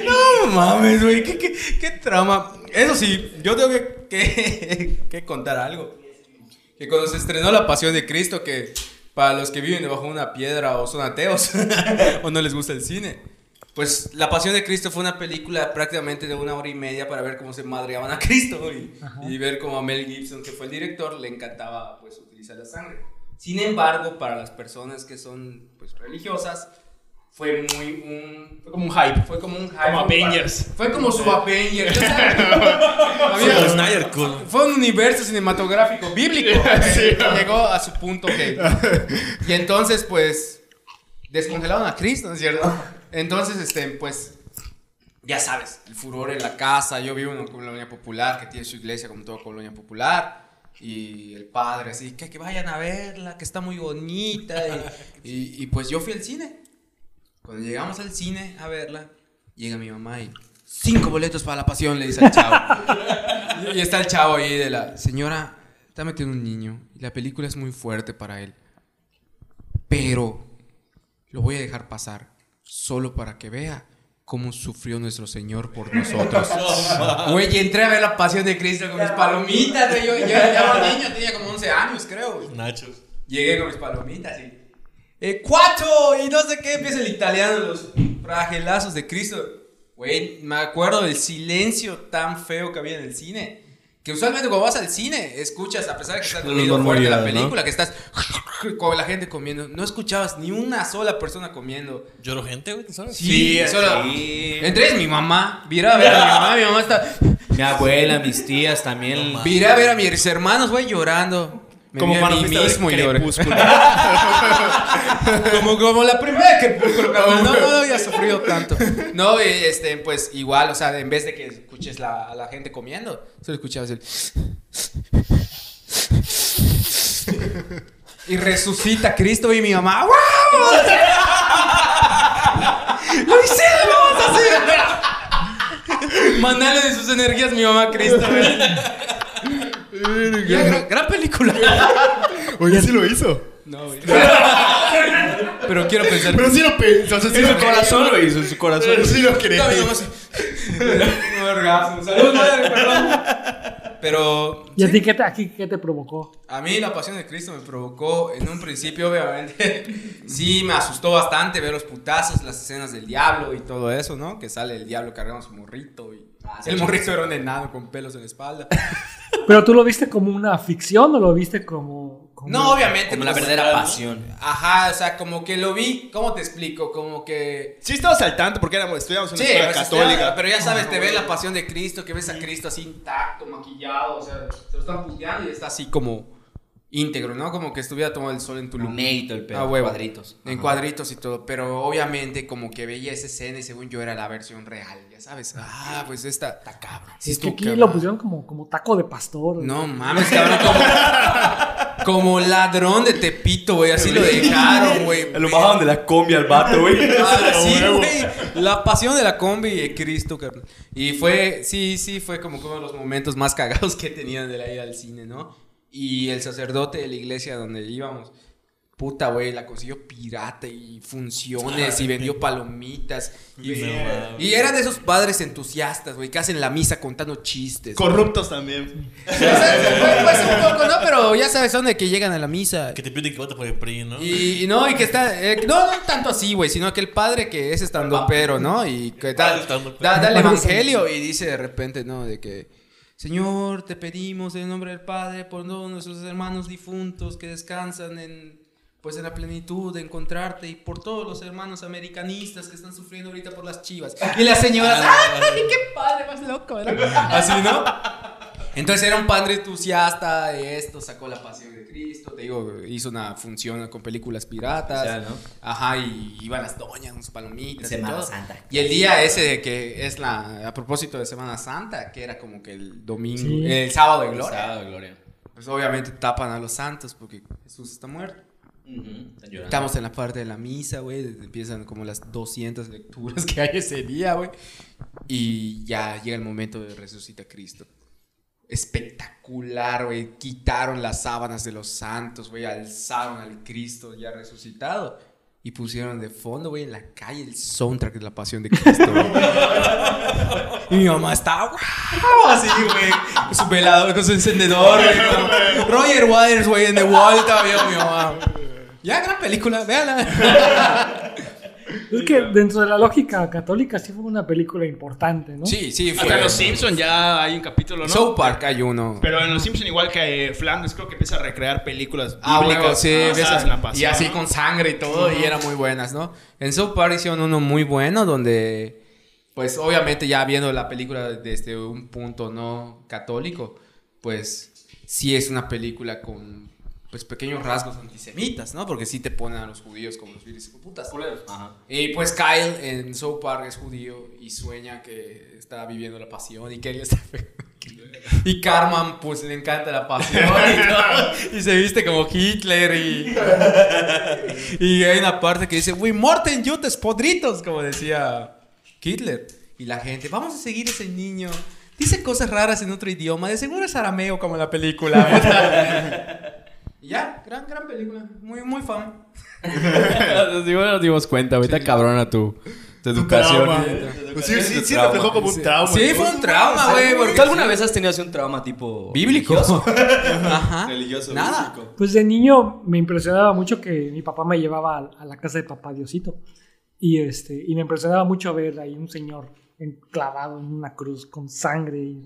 No mames, güey, ¿qué, qué, qué trauma. Eso sí, yo tengo que, [LAUGHS] que, que contar algo. Que cuando se estrenó La Pasión de Cristo, que para los que viven debajo de una piedra o son ateos [LAUGHS] o no les gusta el cine, pues La Pasión de Cristo fue una película prácticamente de una hora y media para ver cómo se madreaban a Cristo y, y ver cómo a Mel Gibson, que fue el director, le encantaba pues utilizar la sangre. Sin embargo, para las personas que son pues religiosas, fue muy un fue como un hype, fue como un hype. Como Avengers. Fue como su Avengers. [LAUGHS] había- Snyder fue un universo cinematográfico bíblico [LAUGHS] Sí. que llegó a su punto. Y entonces, pues, descongelaron a Cristo, ¿no es cierto? Entonces, este, pues, ya sabes, el furor en la casa. Yo vivo en una colonia popular que tiene su iglesia como toda colonia popular. Y el padre, así, que, que vayan a verla, que está muy bonita. Y, y- y, pues yo fui al cine. Cuando llegamos al cine a verla, llega mi mamá y cinco boletos para la pasión, le dice al chavo. [LAUGHS] y está el chavo ahí de la señora, está metiendo un niño y la película es muy fuerte para él. Pero lo voy a dejar pasar solo para que vea cómo sufrió nuestro Señor por nosotros. [LAUGHS] Güey, y entré a ver la pasión de Cristo con mis palomitas, güey. Yo, yo ya era un niño, tenía como 11 años, creo. Nachos. Llegué con mis palomitas y. ¡Eh, cuatro! Y no sé qué, empieza el italiano, los fragelazos de Cristo. Güey, me acuerdo del silencio tan feo que había en el cine. Que usualmente cuando vas al cine, escuchas, a pesar de que está el Los ruido fuerte la murmullos, ¿no? película, que estás [LAUGHS] con la gente comiendo, no escuchabas ni una sola persona comiendo. Lloro gente, güey, ¿tú sabes? Sí, solo. sí. Entre ellas mi mamá. Viré a ver a mi mamá, mi mamá está. Mi abuela, mis tías también. No, Viré a ver a mis hermanos, güey, llorando. Me Como cuando mí fuiste ver mismo y lloré. Crepúsculo. [LAUGHS] como, como la primera que no, no había sufrido tanto. No, y, este, pues igual, o sea, en vez de que escuches la, a la gente comiendo, solo escuchabas el. [LAUGHS] Y resucita Cristo y mi mamá. ¡Wow! [LAUGHS] ¡Lo hicieron! ¡Lo vamos a hacer! Mandarle de sus energías mi mamá Cristo. Ya, gran, gran película. [LAUGHS] Oye, sí lo hizo. No, güey. [LAUGHS] Pero quiero pensar. Pero sí lo pensó. O sea, sí En lo su corazón lo hizo, en su corazón. Pero sí lo cree. No, orgasmo. Salud, madre, perdón. Pero. ¿Y a ti qué te, aquí, qué te provocó? A mí la pasión de Cristo me provocó, en un principio, obviamente, [LAUGHS] sí me asustó bastante ver los putazos, las escenas del diablo y todo eso, ¿no? Que sale el diablo cargando su morrito y el morrito era un enano con pelos en la espalda. [LAUGHS] ¿Pero tú lo viste como una ficción o lo viste como...? como- No, obviamente. Como la pues, verdadera pasión. Ajá, o sea, como que lo vi, ¿cómo te explico? Como que... Sí estabas al tanto porque éramos, estudiamos en Sí, una escuela pues, católica. pero ya sabes, te ves la pasión de Cristo, que ves a Cristo así intacto, maquillado, o sea, se lo están puteando y está así como íntegro, ¿no? Como que estuviera tomando el sol en tu Lumeito el pedo. Ah, huevo. Cuadritos. En cuadritos y todo, pero obviamente como que veía esa escena y según yo era la versión real, ya sabes. Ah, pues esta está cabrón. Sí, Es que aquí cabrón. lo pusieron como, como taco de pastor. No mames, cabrón, como, como ladrón de Tepito, güey, así lo dejaron, güey. [LAUGHS] Lo bajaban de la combi al vato, güey. [LAUGHS] Ah, sí, güey. La pasión de la combi de Cristo, cabrón. Y fue, sí, sí, fue como uno de los momentos más cagados que tenían de la ida al cine, ¿no? Y el sacerdote de la iglesia donde íbamos, puta, güey, la consiguió pirata y funciones y vendió palomitas. Y, y era de esos padres entusiastas, güey, que hacen la misa contando chistes. Corruptos también. O sea, pues un poco, ¿no? Pero ya sabes, son de que llegan a la misa. Que te piden que vote por el PRI, ¿no? Y, y no, y que está. eh, no, no tanto así, güey, sino que el padre que es estando pero, ¿no? Y que da, estandopero. da, da el evangelio y dice de repente, ¿no? De que. Señor, te pedimos en el nombre del Padre por todos nuestros hermanos difuntos que descansan en. Pues en la plenitud de encontrarte y por todos los hermanos americanistas que están sufriendo ahorita por las chivas. Y las señoras, ¡ay, qué padre más loco! ¿verdad? Así, ¿no? Entonces era un padre entusiasta de esto, sacó la pasión de Cristo, te digo, hizo una función con películas piratas. O sea, ¿no? Ajá, y iban las doñas, unas palomitas. y Semana todo. Santa. Y el día ese de que es la, a propósito de Semana Santa, que era como que el domingo, Sí. el sábado de gloria. Sábado de gloria. Pues obviamente tapan a los santos porque Jesús está muerto. Están llorando. Estamos en la parte de la misa, güey. Empiezan como las 200 lecturas [LAUGHS] que hay ese día, güey. Y ya llega el momento de resucita Cristo. Espectacular, güey. Quitaron las sábanas de los santos, güey. Alzaron al Cristo ya resucitado. Y pusieron de fondo, güey, en la calle el soundtrack de la pasión de Cristo. [LAUGHS] Y mi mamá estaba así, güey. Con su velador, con su encendedor, güey. Roger Waters, güey, en The Wall todavía, mi mamá. Ya, gran película, véanla. Es que dentro de la lógica católica sí fue una película importante, ¿no? Sí, sí, fue. Hasta en Los Simpsons ya hay un capítulo, ¿no? South Park hay uno. Pero en Los Simpsons igual que eh, Flanders creo que empieza a recrear películas Ah, bíblicas bueno, sí, la pasión, y así ¿no? con sangre y todo, y eran muy buenas, ¿no? En South Park hicieron uno muy bueno donde, pues obviamente ya viendo la película desde un punto no católico, pues sí es una película con pues pequeños rasgos antisemitas, ¿no? Porque sí te ponen a los judíos como los viles putas. Ajá. Y pues Kyle en South Park es judío y sueña que está viviendo la pasión y que él está... [LAUGHS] Y Carmen pues le encanta la pasión y, [LAUGHS] todo, y se viste como Hitler y... [LAUGHS] Y hay una parte que dice, we morten jutes podritos, como decía Hitler. Y la gente, vamos a seguir ese niño. Dice cosas raras en otro idioma, de seguro es arameo como en la película. Ya, gran, gran película, muy, muy fan. [LAUGHS] Nos dimos, nos dimos cuenta, ahorita cabrona tu, tu educación. Trauma. Pues sí, sí, sí reflejó como un trauma. Sí, fue un trauma, güey. porque- ¿Tú alguna vez has tenido así un trauma tipo... Bíblico. religioso? [LAUGHS] Ajá. Religioso, Nada. bíblico. Pues de niño me impresionaba mucho que mi papá me llevaba a, a la casa de papá Diosito. Y, este, y me impresionaba mucho ver ahí un señor clavado en una cruz con sangre. y-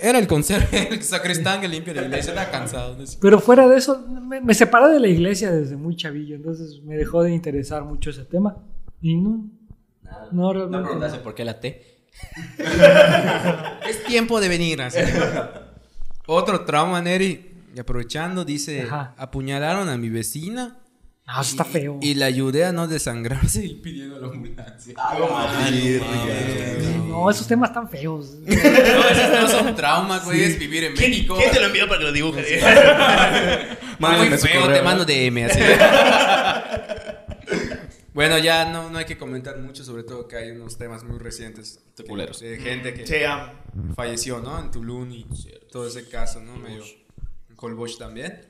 Era el conserje, [LAUGHS] el sacristán que limpia la iglesia, era cansado. ¿no? Pero fuera de eso, me, me separé de la iglesia desde muy chavillo, entonces me dejó de interesar mucho ese tema. Y no, Nada. No, realmente No preguntaste no. por qué la T. [LAUGHS] Es tiempo de venir. así. [LAUGHS] Otro trauma, Neri. Y aprovechando, dice: Ajá. apuñalaron a mi vecina. No, eso está feo. Y la ayudé a no desangrarse y pidiendo la ambulancia. [LAUGHS] No, esos temas están feos. [LAUGHS] No, esos no son traumas, güey. Es vivir en México. ¿Quién te lo envió para que lo dibuje? [LAUGHS] Muy feo, correo, te ¿no? mando DM así. Bueno, ya no, no hay que comentar mucho, sobre todo que hay unos temas muy recientes. De gente que Sí, ah, falleció, ¿no? En Tulum y todo ese caso, ¿no? Medio. En Colbosch también.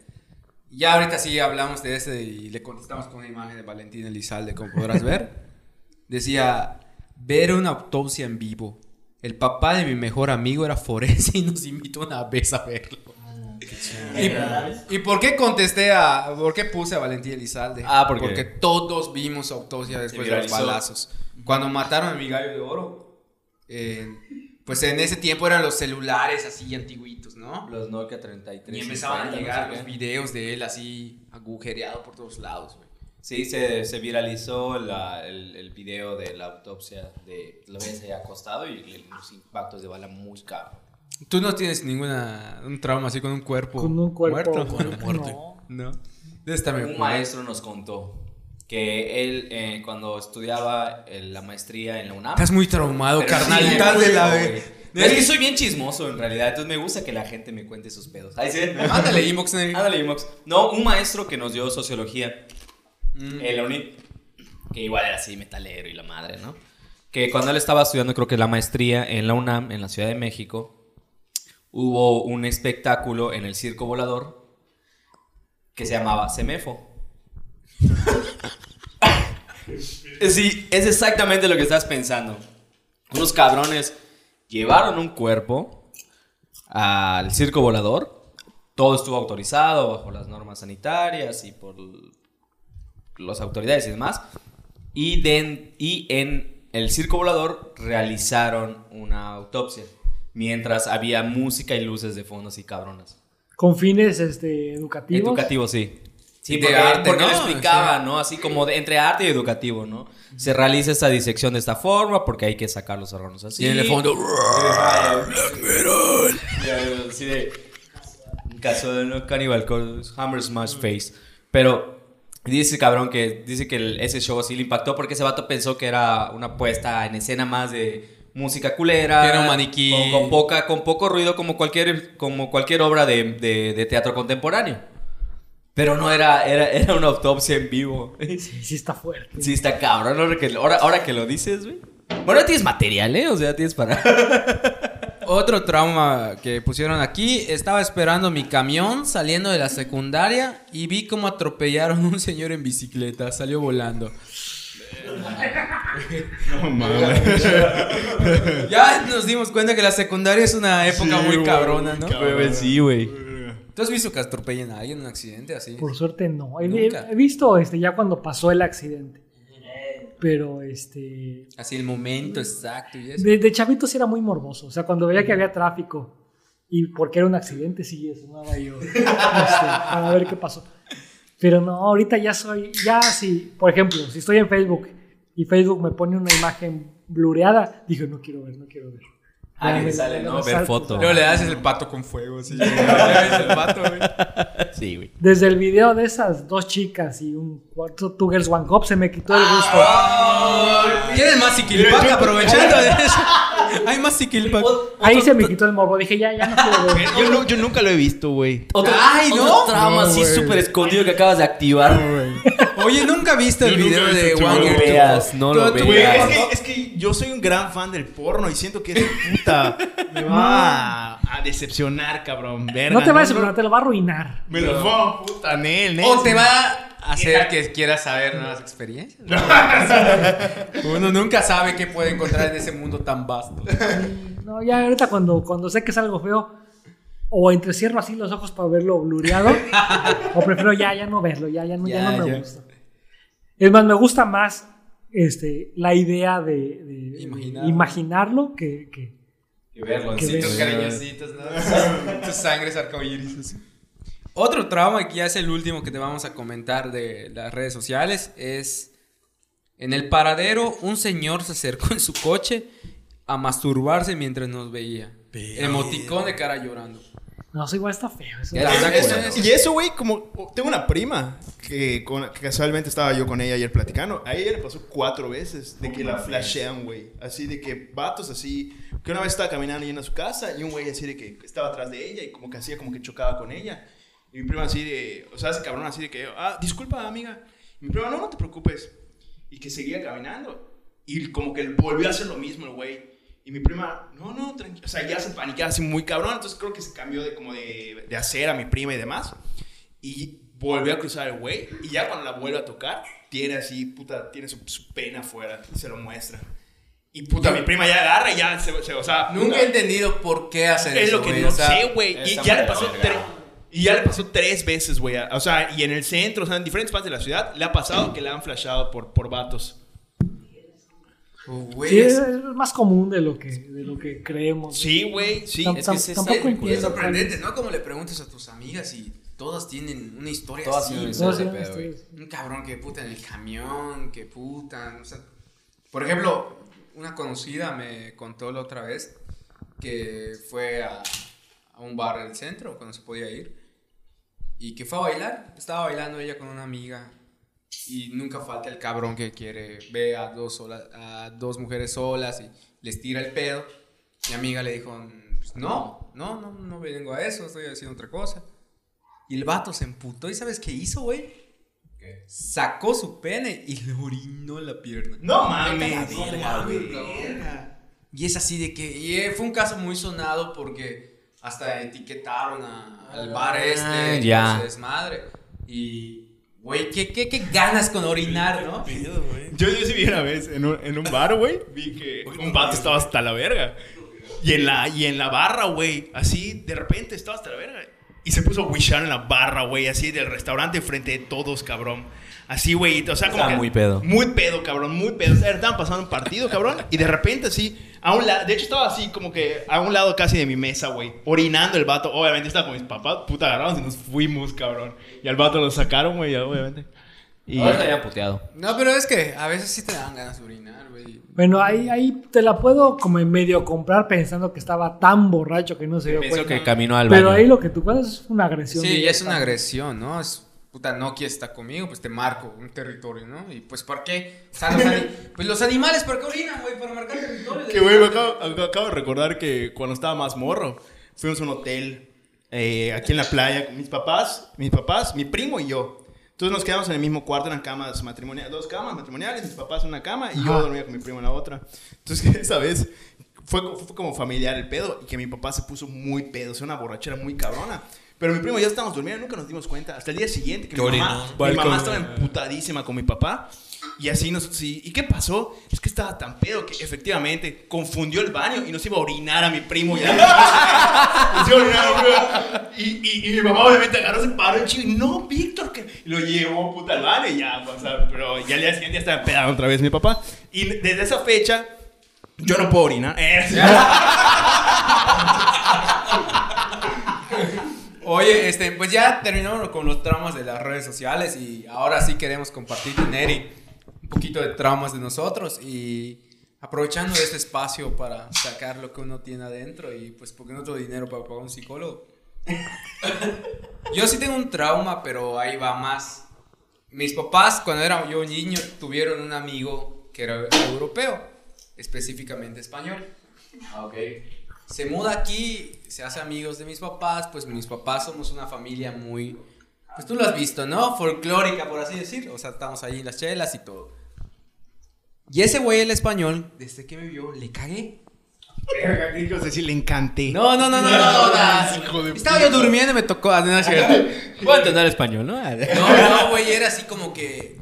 Y ya ahorita sí hablamos de ese y le contestamos con una imagen de Valentín Elizalde, como podrás ver. [LAUGHS] Decía, ver una autopsia en vivo. El papá de mi mejor amigo era forense y nos invitó una vez a verlo. ¿Y, ¿Y por qué contesté a... ¿Por qué puse a Valentín Elizalde? Ah, porque- todos vimos autopsia después de los balazos. Cuando mataron a mi gallo de oro, eh, pues en ese tiempo eran los celulares así antiguitos, ¿no? Los Nokia 33. Y empezaban a 50, llegar no sé los qué. videos de él así agujereado por todos lados, güey. Sí, se, se viralizó la- el, el video de la autopsia de lo ves ahí acostado y el- los impactos de bala muy caros. Tú no tienes ninguna un trauma así con un cuerpo Con un cuerpo. muerto. [LAUGHS] No. No. Un maestro nos contó que él eh, cuando estudiaba eh, la maestría en la UNAM... Estás muy traumado, Pero carnal. sí, de la vez. Es que soy bien chismoso en realidad, entonces me gusta que la gente me cuente sus pedos. Ahí sí. Mándale inbox, Neri. Ándale, Inbox. No, un maestro que nos dio sociología Mm. en la uni, que igual era así, metalero y la madre, ¿no? Que cuando él estaba estudiando, creo que la maestría en la UNAM, en la Ciudad de México, hubo un espectáculo en el circo volador que se llamaba Semefo. [LAUGHS] sí, es exactamente lo que estás pensando. Unos cabrones llevaron un cuerpo al circo volador. Todo estuvo autorizado bajo las normas sanitarias y por las autoridades y demás. Y, y en el circo volador realizaron una autopsia. Mientras había música y luces de fondo así cabronas. Con fines este, educativos. Educativo, sí. Sí, Y de porque, arte, porque ¿no? lo explicaba, Sí. ¿no? Así como de- entre arte y educativo, ¿no? Se realiza esta disección de esta forma porque hay que sacar los órganos así. Y en el fondo. Así de- caso de no Cannibal Hammer Smash Face. Pero dice cabrón que dice que el- ese show sí le impactó porque ese vato pensó que era una puesta en escena más de música culera. Que era un maniquí. Con, con poca, con poco ruido como cualquier, como cualquier obra de, de- de teatro contemporáneo. Pero no era, era, era una autopsia en vivo. Sí, sí está fuerte. Sí, está cabrón. Ahora que, ahora, ahora que lo dices, güey. Bueno, tienes material, ¿eh? O sea, tienes para. [LAUGHS] Otro trauma que pusieron aquí, estaba esperando mi camión saliendo de la secundaria y vi cómo atropellaron a un señor en bicicleta, salió volando. No mames. Ya nos dimos cuenta que la secundaria es una época Sí, muy cabrona, ¿no? cabrón. sí, güey. ¿Tú has visto que atropellen a alguien en un accidente así? Por suerte no. He, visto este, ya cuando pasó el accidente. Pero este. Así el momento exacto y eso. De, de chavito sí era muy morboso. O sea, cuando veía que había tráfico y porque era un accidente, sí, sonaba yo. este, para ver qué pasó. Pero no, ahorita ya soy. Ya sí. Por ejemplo, si estoy en Facebook y Facebook me pone una imagen blureada, digo, no quiero ver, no quiero ver. Ah, que sale, ¿no? Ver foto. o sea, Luego le haces el pato con fuego, así. Le haces el pato, güey. Sí, güey. Desde el video de esas dos chicas y un cuarto Two Girls One Cup se me quitó el gusto. ¿Quieres más Siquilpac aprovechando de eso? Hay más Siquilpac. Ahí se me quitó el morbo. Dije, ya, ya no quiero ver. Yo, no- yo nunca lo he visto, güey. Otro, Ay, otro ¿no? trauma No, así súper escondido que acabas de activar. Oye, ¿nunca viste el video de One No lo Year veas, no lo veas. es que, es que yo soy un gran fan del porno y siento que ese puta [LAUGHS] me va a, a decepcionar, cabrón. Verga, No te va a decepcionar, te lo va a arruinar. Me lo va puta Nel. O te va a hacer que quieras saber nuevas experiencias. [LAUGHS] Uno nunca sabe qué puede encontrar en ese mundo tan vasto. No, ya ahorita cuando, cuando sé que es algo feo, o entrecierro así los ojos para verlo blureado, [LAUGHS] o prefiero ya, ya no verlo, ya, ya no, ya, Ya, no me ya. gusta. Es más, me gusta más este, la idea de, Imaginarlo. imaginarlo que, que- Y verlo, Que cariñositos, ¿no? [LAUGHS] Tus sangres arcoíris. así. Otro trauma que ya es el último que te vamos a comentar de las redes sociales es en el paradero un señor se acercó en su coche a masturbarse mientras nos veía. Emoticón de cara llorando. No, eso igual está feo. eso. Ya, Eso- eso- y eso, güey, como tengo una prima que, con- que casualmente estaba yo con ella ayer platicando. A ella le pasó cuatro veces de que la flashean, güey. Así de que vatos así. Que una vez estaba caminando yendo a su casa y un güey así de que estaba atrás de ella y como que hacía como que chocaba con ella. Y mi prima así de. O sea, ese cabrón así de que. Ah, disculpa, amiga. Y mi prima, no, no te preocupes. y que seguía caminando. Y como que volvió a hacer lo mismo el güey. Y mi prima, no, no, tranquilo. O sea, ya se paniqueaba así muy cabrón. Entonces creo que se cambió de como de, de hacer a mi prima y demás. Y volvió a cruzar el güey. Y ya cuando la vuelve a tocar, tiene así, puta, tiene su, su pena afuera. Y se lo muestra. Y puta, mi prima ya agarra y ya se, se- o sea, Nunca puta, he entendido por qué hacen es eso, lo que güey, no o sea, sé, güey. Y ya le pasó tres. Y ya le pasó tres veces, güey. O sea, y en el centro, o sea, en diferentes partes de la ciudad, le ha pasado que le han flashado por, por vatos. Güey, Sí, es, es- es más común de lo que, de lo que creemos. Sí, güey, sí. Tam- es que tam- tampoco es entiendo. sorprendente, ¿no? Como le preguntas a tus amigas y todas tienen una historia Todas así. Ese pedo, güey. Un cabrón que puta en el camión, que puta, o sea, por ejemplo, una conocida me contó la otra vez que fue a, a un bar del centro cuando se podía ir y que fue a bailar, estaba bailando ella con una amiga y nunca falta el cabrón que quiere ver a dos solas, a dos mujeres solas y les tira el pedo. Mi amiga le dijo, "Pues no, no, no, no vengo a eso, estoy haciendo otra cosa. Y el vato se emputó y ¿sabes qué hizo, güey? Sacó su pene y le orinó en la pierna. No mames. Y es así de que. Y eh, fue un caso muy sonado porque hasta etiquetaron a- al bar este. y ya. se desmadre. Y. Güey, ¿qué, qué, qué ganas con orinar, ¿no? Yo, yo sí vi una vez en un, en un bar, güey, vi que un vato estaba hasta la verga. Y en la, y en la barra, güey, así de repente estaba hasta la verga. Y se puso a wishar en la barra, güey, así del restaurante frente de todos, cabrón. Así, güey, o sea, como Estaba que- muy pedo. Muy pedo, cabrón, muy pedo. O sea, estaban pasando un partido, cabrón, y de repente así, a un lado, de hecho estaba así como que a un lado casi de mi mesa, güey, orinando el vato. Obviamente estaba con mis papás, puta, agarramos y nos fuimos, cabrón. Y al vato lo sacaron, güey, obviamente. Y Ahora estaría puteado. No, pero es que a veces sí te dan ganas de orinar, güey. Bueno, ahí, ahí te la puedo como en medio comprar pensando que estaba tan borracho que no se dio Pienso cuenta. que caminó al baño. Pero ahí lo que tú cuentas es una agresión. Sí, directa. es una agresión, ¿no? Es, puta, no quieres estar conmigo, pues te marco un territorio, ¿no? Y pues, ¿por qué? O sea, los pues los animales, ¿por qué orinan, güey? Para marcar territorio. Que güey, me acabo, acabo de recordar que cuando estaba más morro, fuimos a un hotel eh, aquí en la playa con mis papás, mis papás, mi primo y yo. Entonces nos quedamos en el mismo cuarto, eran camas matrimoniales, dos camas matrimoniales, mis papás en una cama y yo dormía con mi primo en la otra. Entonces [LAUGHS] esa vez fue, fue como familiar el pedo y que mi papá se puso muy pedo, o sea, una borrachera muy cabrona. Pero mi primo y yo estábamos durmiendo, nunca nos dimos cuenta. Hasta el día siguiente que mi mamá, mi mamá estaba emputadísima con mi papá. Y así nos... sí, ¿Y qué pasó? Es que estaba tan pedo que efectivamente confundió el baño y nos iba a orinar a mi primo. Y, a. [LAUGHS] Nos iba a orinar y, y, y mi mamá obviamente agarró, se paró el chico y no, Víctor, que lo llevó puta al baño y ya, o sea, pero ya al día siguiente ya estaba pedado otra vez mi papá. Y desde esa fecha yo no puedo orinar. Eh, [LAUGHS] Oye, este, pues ya terminamos con los traumas de las redes sociales y ahora sí queremos compartir con Neri un poquito de traumas de nosotros y aprovechando este espacio para sacar lo que uno tiene adentro y pues porque no tengo dinero para pagar un psicólogo. Yo sí tengo un trauma, pero ahí va más. Mis papás, cuando era yo niño, tuvieron un amigo que era europeo, específicamente español. Se muda aquí, se hace amigos de mis papás, pues mis papás somos una familia muy, pues tú lo has visto, ¿no? Folclórica, por así decir. O sea, estamos ahí en las chelas y todo. Y ese güey, el español, desde que me vio, le cagué. Verga, ¿qué ibas a decir? Le encanté. No, no, no, no, no. no, [LAUGHS] Hijo de Estaba yo durmiendo y me tocó. ah. Puedo entender español, ¿no? [LAUGHS] No, no, güey, era así como que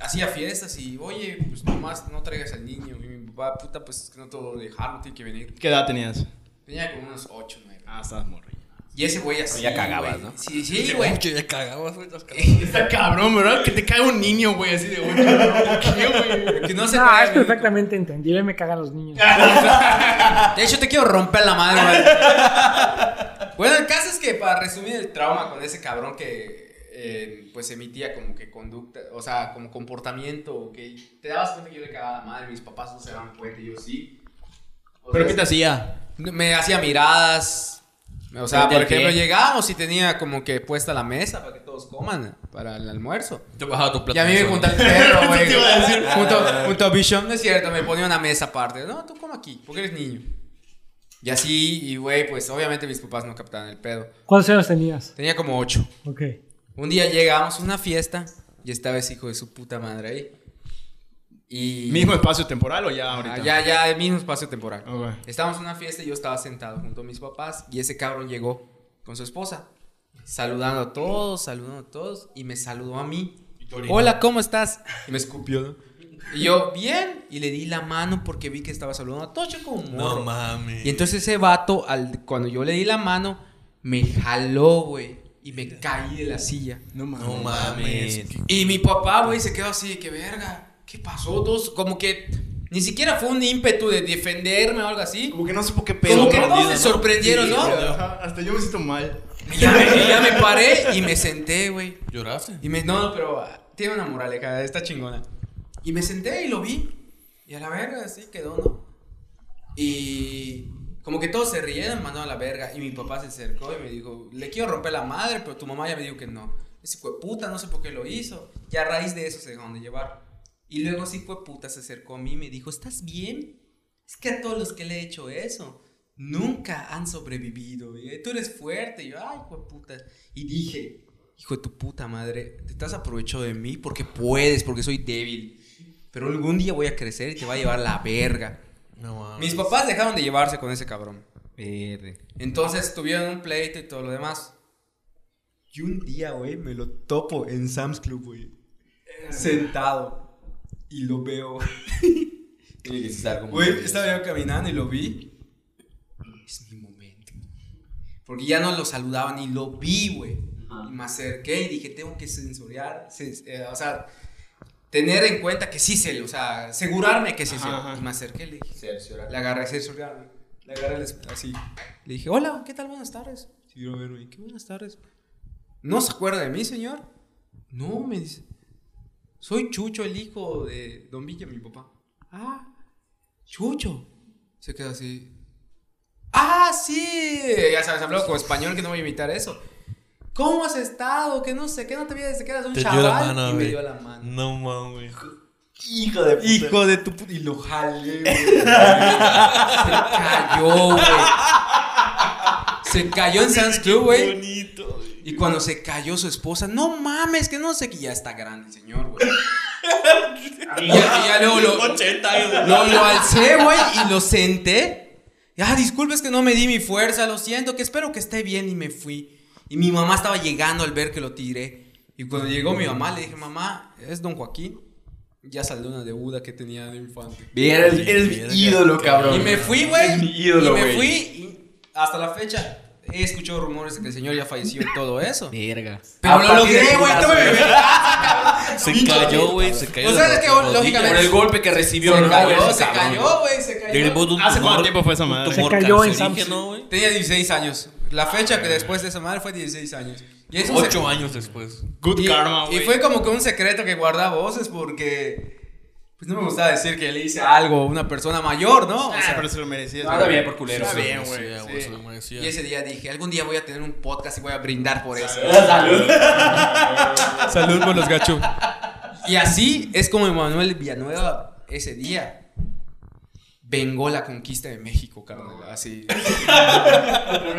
hacía fiestas y, oye, pues nomás no traigas al niño. Y mi papá, puta, pues es que no te dejaron, tiene que venir. ¿Qué edad tenías? Tenía como unos 8, 9. Ah, estabas morro. Y ese güey así. ya cagabas, güey. ¿no? Sí, sí, güey. Oye, ya cagabas, güey. cagando. Está cabrón, ¿verdad? Que te cae un niño, güey, así de, güey, ¿por qué, güey? Que no se No, puede es perfectamente entendible. Me cagan los niños. [LAUGHS] De hecho, te quiero romper la madre, güey. Bueno, el caso es que para resumir el trauma con ese cabrón que eh, pues emitía como que conducta, o sea, como comportamiento, que te dabas cuenta que yo le cagaba la madre, mis papás no se daban cuenta y yo sí. O ¿Pero sea, qué te hacía? Me hacía miradas. O sea, ¿Pero por ejemplo, qué? llegábamos y tenía como que puesta la mesa para que todos coman para el almuerzo. Te bajaba tu plato. Y a mí me junta el perro, [LAUGHS] güey. junto, junto a Bishop, no es cierto, me ponía una mesa aparte. No, tú como aquí, porque eres niño. Y así, y güey, pues obviamente mis papás no captaban el pedo. ¿Cuántos años tenías? Tenía como ocho. Ok. Un día llegamos a una fiesta y estaba ese hijo de su puta madre ahí. Y... ¿Mismo espacio temporal o ya ahorita? Ah, ya, ya, el mismo espacio temporal. Ok. Estábamos en una fiesta y yo estaba sentado junto a mis papás y ese cabrón llegó con su esposa, saludando a todos, saludando a todos y me saludó a mí. Hola, ¿cómo estás? [LAUGHS] Y me escupió, ¿no? Y yo, bien, y le di la mano porque vi que estaba saludando a todos, yo como un morro. No mames. Y entonces ese vato, al, cuando yo le di la mano, me jaló, güey, y me caí de la silla. No mames. No mames. Y mi papá, güey, se quedó así, que verga, ¿qué pasó? Todos, como que ni siquiera fue un ímpetu de defenderme o algo así. Como que no supo qué pedo. Como que ¿no? todos se sorprendieron, ¿no? Ajá, Hasta yo me siento mal. Y ya, me, y ya me paré y me [LAUGHS] senté, güey. ¿Lloraste? Y me, no, no, pero ah, tiene una moraleja, está chingona. Y me senté y lo vi. Y a la verga, así quedó, ¿no? Y como que todos se rieron, mandaron a la verga. Y mi papá se acercó y me dijo, le quiero romper la madre, pero tu mamá ya me dijo que no. Ese fue puta, no sé por qué lo hizo. Y a raíz de eso se dejaron de llevar. Y luego sí fue puta, se acercó a mí y me dijo, ¿estás bien? Es que a todos los que le he hecho eso, nunca han sobrevivido. Y tú eres fuerte. Y yo, ay, hijo de puta. Y dije, hijo de tu puta madre, te estás aprovechando de mí porque puedes, porque soy débil. Pero algún día voy a crecer y te va a llevar la verga. No mames. Mis papás dejaron de llevarse con ese cabrón. Verde. Entonces tuvieron un pleito y todo lo demás. Y un día, güey, me lo topo en Sam's Club, güey. Sentado. Y lo veo. [LAUGHS] Tiene que estar como. Güey, estaba yo caminando y lo vi. Es mi momento. Porque ya no lo saludaban y lo vi, güey. Y me acerqué y dije, tengo que sensoriar. se- eh, o sea, tener en cuenta que sí se, o sea, asegurarme que sí se. Ajá. Y me acerqué y le dije, Cerciorar. le agarré sensorial. Le agarré el así. Le dije, hola, ¿qué tal? Buenas tardes. Sí, quiero verme. ¿Qué buenas tardes? ¿No se acuerda de mí, señor? No, me dice. Soy Chucho, el hijo de Don Villa, mi papá. Ah, Chucho. Se queda así. Ah, sí. Ya sabes, habló como español que no voy a imitar eso. ¿Cómo has estado? Que no sé, que no te vi desde que eras un Te dio chaval. la mano, y me dio la mano. No mames. Hijo de puta. Hijo de tu puta. Y lo jalé, güey. [LAUGHS] Se cayó, güey. Se cayó en Sam's Club, güey. bonito, güey. Y cuando se cayó su esposa, no mames, que no sé que ya está grande el señor, güey. [LAUGHS] y, ya, y ya luego lo, [LAUGHS] 80 años. lo, lo alcé, güey, y lo senté. Ya, disculpe, es que no me di mi fuerza, lo siento, que espero que esté bien y me fui. Y mi mamá estaba llegando al ver que lo tiré. Y cuando llegó mi mamá, le dije, mamá, es don Joaquín. Ya salió una deuda que tenía de infante. Bien, eres, eres mi ídolo, cabrón. Y me fui, güey. Es mi ídolo, Y me güey. fui y hasta la fecha he escuchado rumores de que el señor ya falleció y todo eso. Verga. Pero lo logré, güey. [LAUGHS] Se cayó, güey. Se cayó. O sea, es que lógicamente- Por el golpe que recibió, Se ¿no, cayó, güey? se cayó, güey, se ¿Hace cuánto tiempo fue esa madre? Se cayó en güey. Tenía 16 años. La fecha que después de esa madre fue 16 años. Y eso Ocho años después. Good y, karma, y güey. fue como que un secreto que guardaba voces porque pues no me gustaba decir que le hice algo a una persona mayor, ¿no? O Ah, sea, pero se lo merecía. No, bien por culero. Está bien, güey. güey, sí. se lo merecía. y ese día dije, algún día voy a tener un podcast y voy a brindar por eso. Salud. Salud [LAUGHS] por los gachos. Y así es como Emanuel Villanueva ese día vengó la conquista de México, carnal. Así.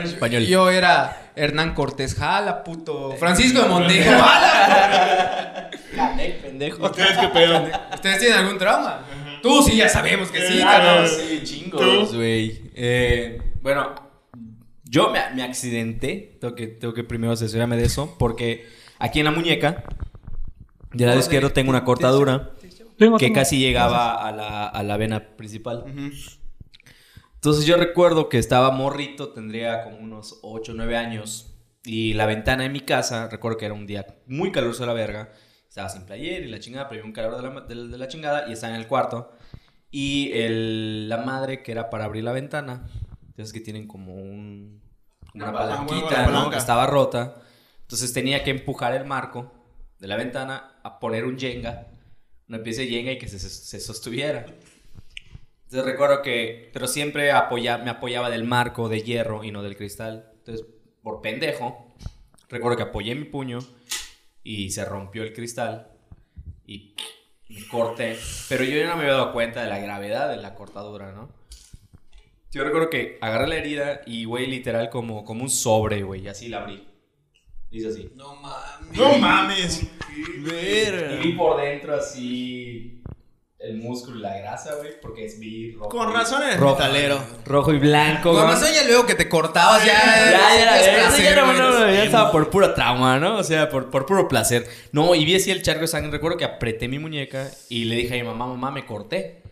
Español. Yo era Hernán Cortés Jala, puto. Francisco de Montejo Jala. [LAUGHS] pendejo. ¿Ustedes qué pedo? [LAUGHS] ¿Ustedes tienen algún trauma? Tú sí, ya sabemos que sí, carnal. sí, chingos, güey. Eh, bueno, yo me, me accidenté. Tengo que, tengo que primero asesorarme de eso. Porque aquí en la muñeca, del lado izquierdo, tengo una cortadura que casi llegaba a la, a la vena principal. Entonces yo recuerdo que estaba morrito, tendría como unos 8 o 9 años. Y la ventana de mi casa, recuerdo que era un día muy caluroso de la verga. Estaba sin player y la chingada, pero había un calor de la, de, de la chingada y estaba en el cuarto. Y el- la madre, que era para abrir la ventana, entonces que tienen como un, una Una palanca, palanquita, una ¿no? palanca. Estaba rota. Entonces tenía que empujar el marco de la ventana a poner un Jenga, una pieza de Jenga y que se, se sostuviera. Entonces recuerdo que, pero siempre apoya, me apoyaba del marco de hierro y no del cristal. Entonces, por pendejo, recuerdo que apoyé mi puño y se rompió el cristal y me corté. Pero yo ya no me había dado cuenta de la gravedad de la cortadura, ¿no? Yo recuerdo que agarré la herida y, güey, literal como, como un sobre, güey, y así la abrí. Hice así. No mames. No mames. Y vi por dentro así. El músculo y la grasa, güey, porque es mi rojo. Con razón eres Rojo. metalero. Rojo y blanco, Con güey. razón ya luego que te cortabas ya. Ya, ya, era- ya, placer, ya era- no, ya estaba por puro trauma, ¿no? O sea, por, por puro placer. No, y vi así el charco de sangre. Recuerdo que apreté mi muñeca y le dije a mi mamá, mamá, me corté.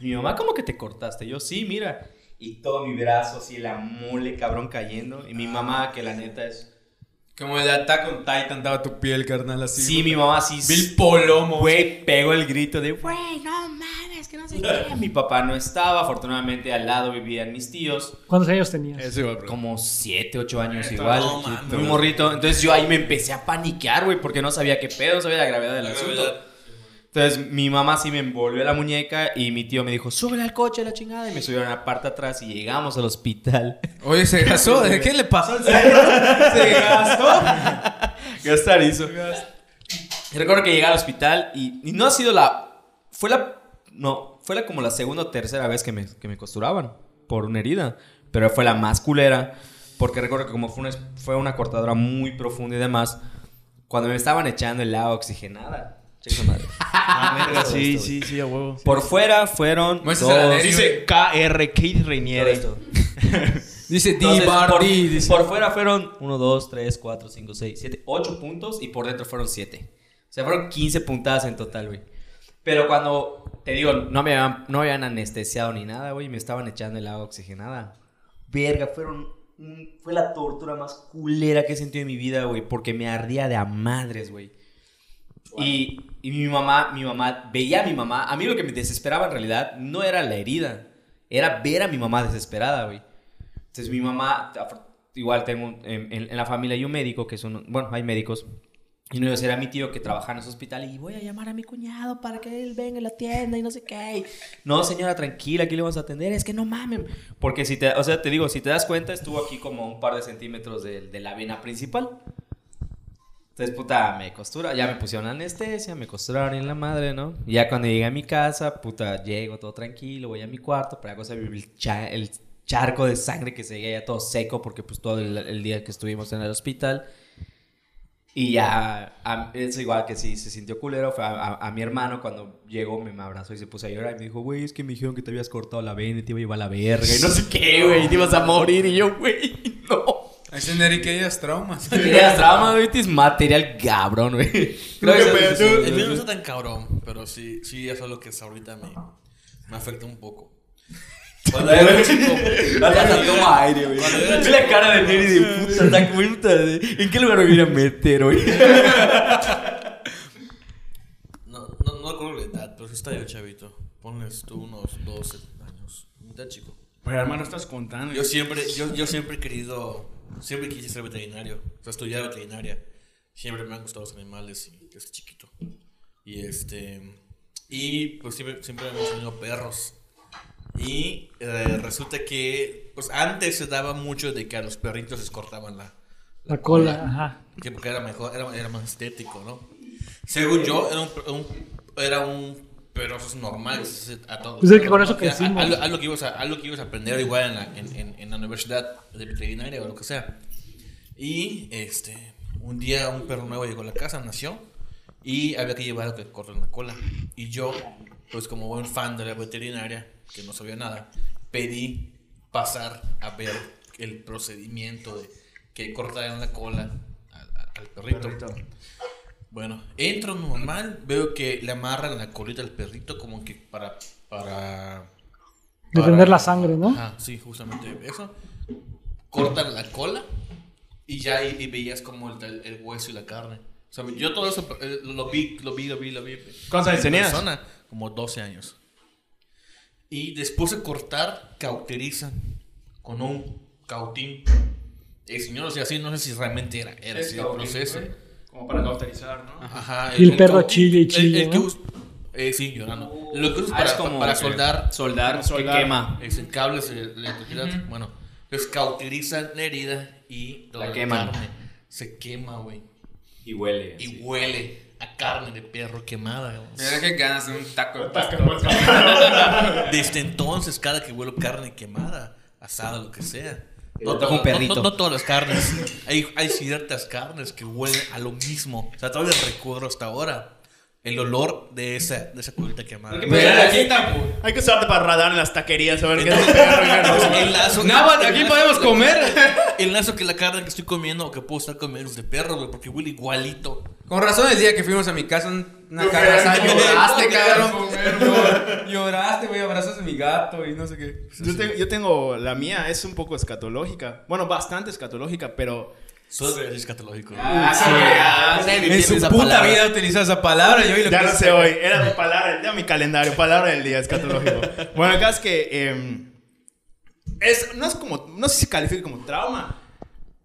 Y mi mamá, ¿cómo que te cortaste? Yo, sí, mira. Y todo mi brazo, así, la mole, cabrón, cayendo. Y mi mamá, que la neta es... Como el Attack on Titan daba tu piel, carnal, así. Sí, mi mamá sí... Bill Polomo. Güey, pegó el grito de, güey, no mames, que no sé qué. Mi papá no estaba, afortunadamente al lado vivían mis tíos. ¿Cuántos años tenías? Eso a preguntar. Como 7, 8 años igual. no mames. muy morrito. Entonces yo ahí me empecé a paniquear, güey, porque no sabía qué pedo, no sabía la gravedad del asunto. Entonces mi mamá sí me envolvió la muñeca y mi tío me dijo, súbele al coche la chingada. Y me subieron a la parte atrás y llegamos al hospital. Oye, se gasó. ¿De qué le pasó al cerebro? Se gastó. Gastar hizo. Recuerdo que llegué al hospital y, y no ha sido la... Fue la... No, fue la como la segunda o tercera vez que me, que me costuraban por una herida. Pero fue la más culera. Porque recuerdo que como fue una, fue una cortadura muy profunda y demás, cuando me estaban echando el agua oxigenada. Checa esa madre. [LAUGHS] Ah, verga, sí, esto, sí, sí, a huevo. Por fuera fueron dos-. Dice KR Kate Reiniere. esto. [LAUGHS] Dice D. Bar por, dice. por fuera fueron 1, 2, 3, 4, 5, 6, 7, 8 puntos y por dentro fueron 7. O sea, fueron 15 puntadas en total, güey. Pero cuando, te digo, no me habían, no me habían anestesiado ni nada, güey, me estaban echando el agua oxigenada. Verga, fueron, fue la tortura más culera que he sentido en mi vida, güey, porque me ardía de a madres, güey. Y, y mi mamá, mi mamá, veía a mi mamá. A mí lo que me desesperaba en realidad no era la herida, era ver a mi mamá desesperada, güey. Entonces mi mamá, igual tengo, un- en, en- en la familia hay un médico que son, bueno, hay médicos. Y ellos era mi tío que trabaja en ese hospital y voy a llamar a mi cuñado para que él venga a la tienda y no sé qué. No, señora, tranquila, aquí le vamos a atender. Es que no mamen. Porque si te, o sea, te digo, si te das cuenta, estuvo aquí como un par de centímetros de, de la vena principal. Entonces, puta, me costura, ya me pusieron anestesia, me costuraron en la madre, ¿no? Y ya cuando llegué a mi casa, puta, llego todo tranquilo, voy a mi cuarto, pero cosa el, cha- el charco de sangre que seguía ya todo seco, porque pues todo el, día que estuvimos en el hospital. Y ya, a- es igual que sí, se sintió culero, fue a, a- a mi hermano cuando llegó, me, abrazó y se puso a llorar y me dijo, güey, es que me dijeron que te habías cortado la vena y te iba a llevar a la verga y no sé qué, güey, te ibas a morir y yo, güey. Es Enrique ellas traumas. Tenías trauma, güey, es material cabrón, güey. Creo que tú- El mío no está tan cabrón, pero sí, sí, eso es lo que es ahorita me, me afecta un poco. Cuando yo era chico, [LAUGHS] Hasta toma aire, güey. Ve la cara de Neri de puta, ¿te das cuenta de en qué lugar me viene a meter, güey? no, no, no recuerdo la edad, pero sí está yo chavito. Ponles tú unos 12 años. Está chico. Pero hermano, estás contando. Yo siempre, yo, yo siempre he querido, siempre quise ser veterinario, o sea, estudiar veterinaria. Siempre me han gustado los animales y desde chiquito. Y este, y pues siempre, siempre hemos tenido perros. Y eh, resulta que, pues antes se daba mucho de que a los perritos les cortaban la, La cola, ajá. que porque era mejor, era, era más estético, ¿no? Según yo, era un, un- era un pero eso es normal, es a todos. Pues es que con eso crecimos. Algo, algo que ibas a, algo que ibas a aprender igual en la, en, en- en la universidad de veterinaria o lo que sea. Y este, un día un perro nuevo llegó a la casa, nació y había que llevarlo que corten la cola. Y yo, pues como buen fan de la veterinaria, que no sabía nada, pedí pasar a ver el procedimiento de que cortaran la cola al, al perrito. Bueno, entro normal, veo que le amarran la colita al perrito como que para... para para- la sangre, ¿no? Ah, sí, justamente eso. Cortan la cola y ya ahí y veías como el, el hueso y la carne. O sea, yo todo eso eh, lo vi, lo vi, lo vi, lo vi. ¿Cuántos años En tenías? persona, como 12 años. Y después de cortar, cauterizan con un cautín. El señor, o sea, así no sé si realmente era, era así el proceso. Como para cauterizar, ¿no? Ajá, Y el perro cautín- chille y el- chille, el que eh, sí, llorando. Lo que usas Ah, para, es como para que- soldar Soldar, Soldar. que quema. es en cables de electricidad. Bueno, entonces cauterizan la herida y La la, queman. carne se quema, güey. Y huele. Y huele a carne de perro quemada. güey. Mira que ganas de un taco de pastor. Desde entonces, cada que huelo carne quemada, asada, lo que sea. No, toca to- un perrito. no- no todas las carnes. Hay, hay ciertas carnes que huelen a lo mismo. O sea, todavía recuerdo hasta ahora. El olor de esa, de esa cubierta quemada. Pero aquí tampoco. Hay que usarte para radar en las taquerías a ver qué es el lazo bueno, aquí podemos comer. El lazo que la carne que estoy comiendo o que puedo estar comiendo es de perro, güey, porque huele igualito. Con razón, el día que fuimos a mi casa, una [LAUGHS] comer, lloraste, comer, cabrón. Lloraste, güey, abrazas a mi gato y no sé qué. Yo, tengo, yo tengo la mía, es un poco escatológica. Bueno, bastante escatológica, pero. Solo es escatológico. Ah, en su puta vida he utilizado esa palabra. Yo lo Ya que no sé hoy, era mi palabra, era mi calendario, palabra del día, escatológico. [LAUGHS] Bueno, acá es que. eh, es, no es como. No sé si califica como trauma,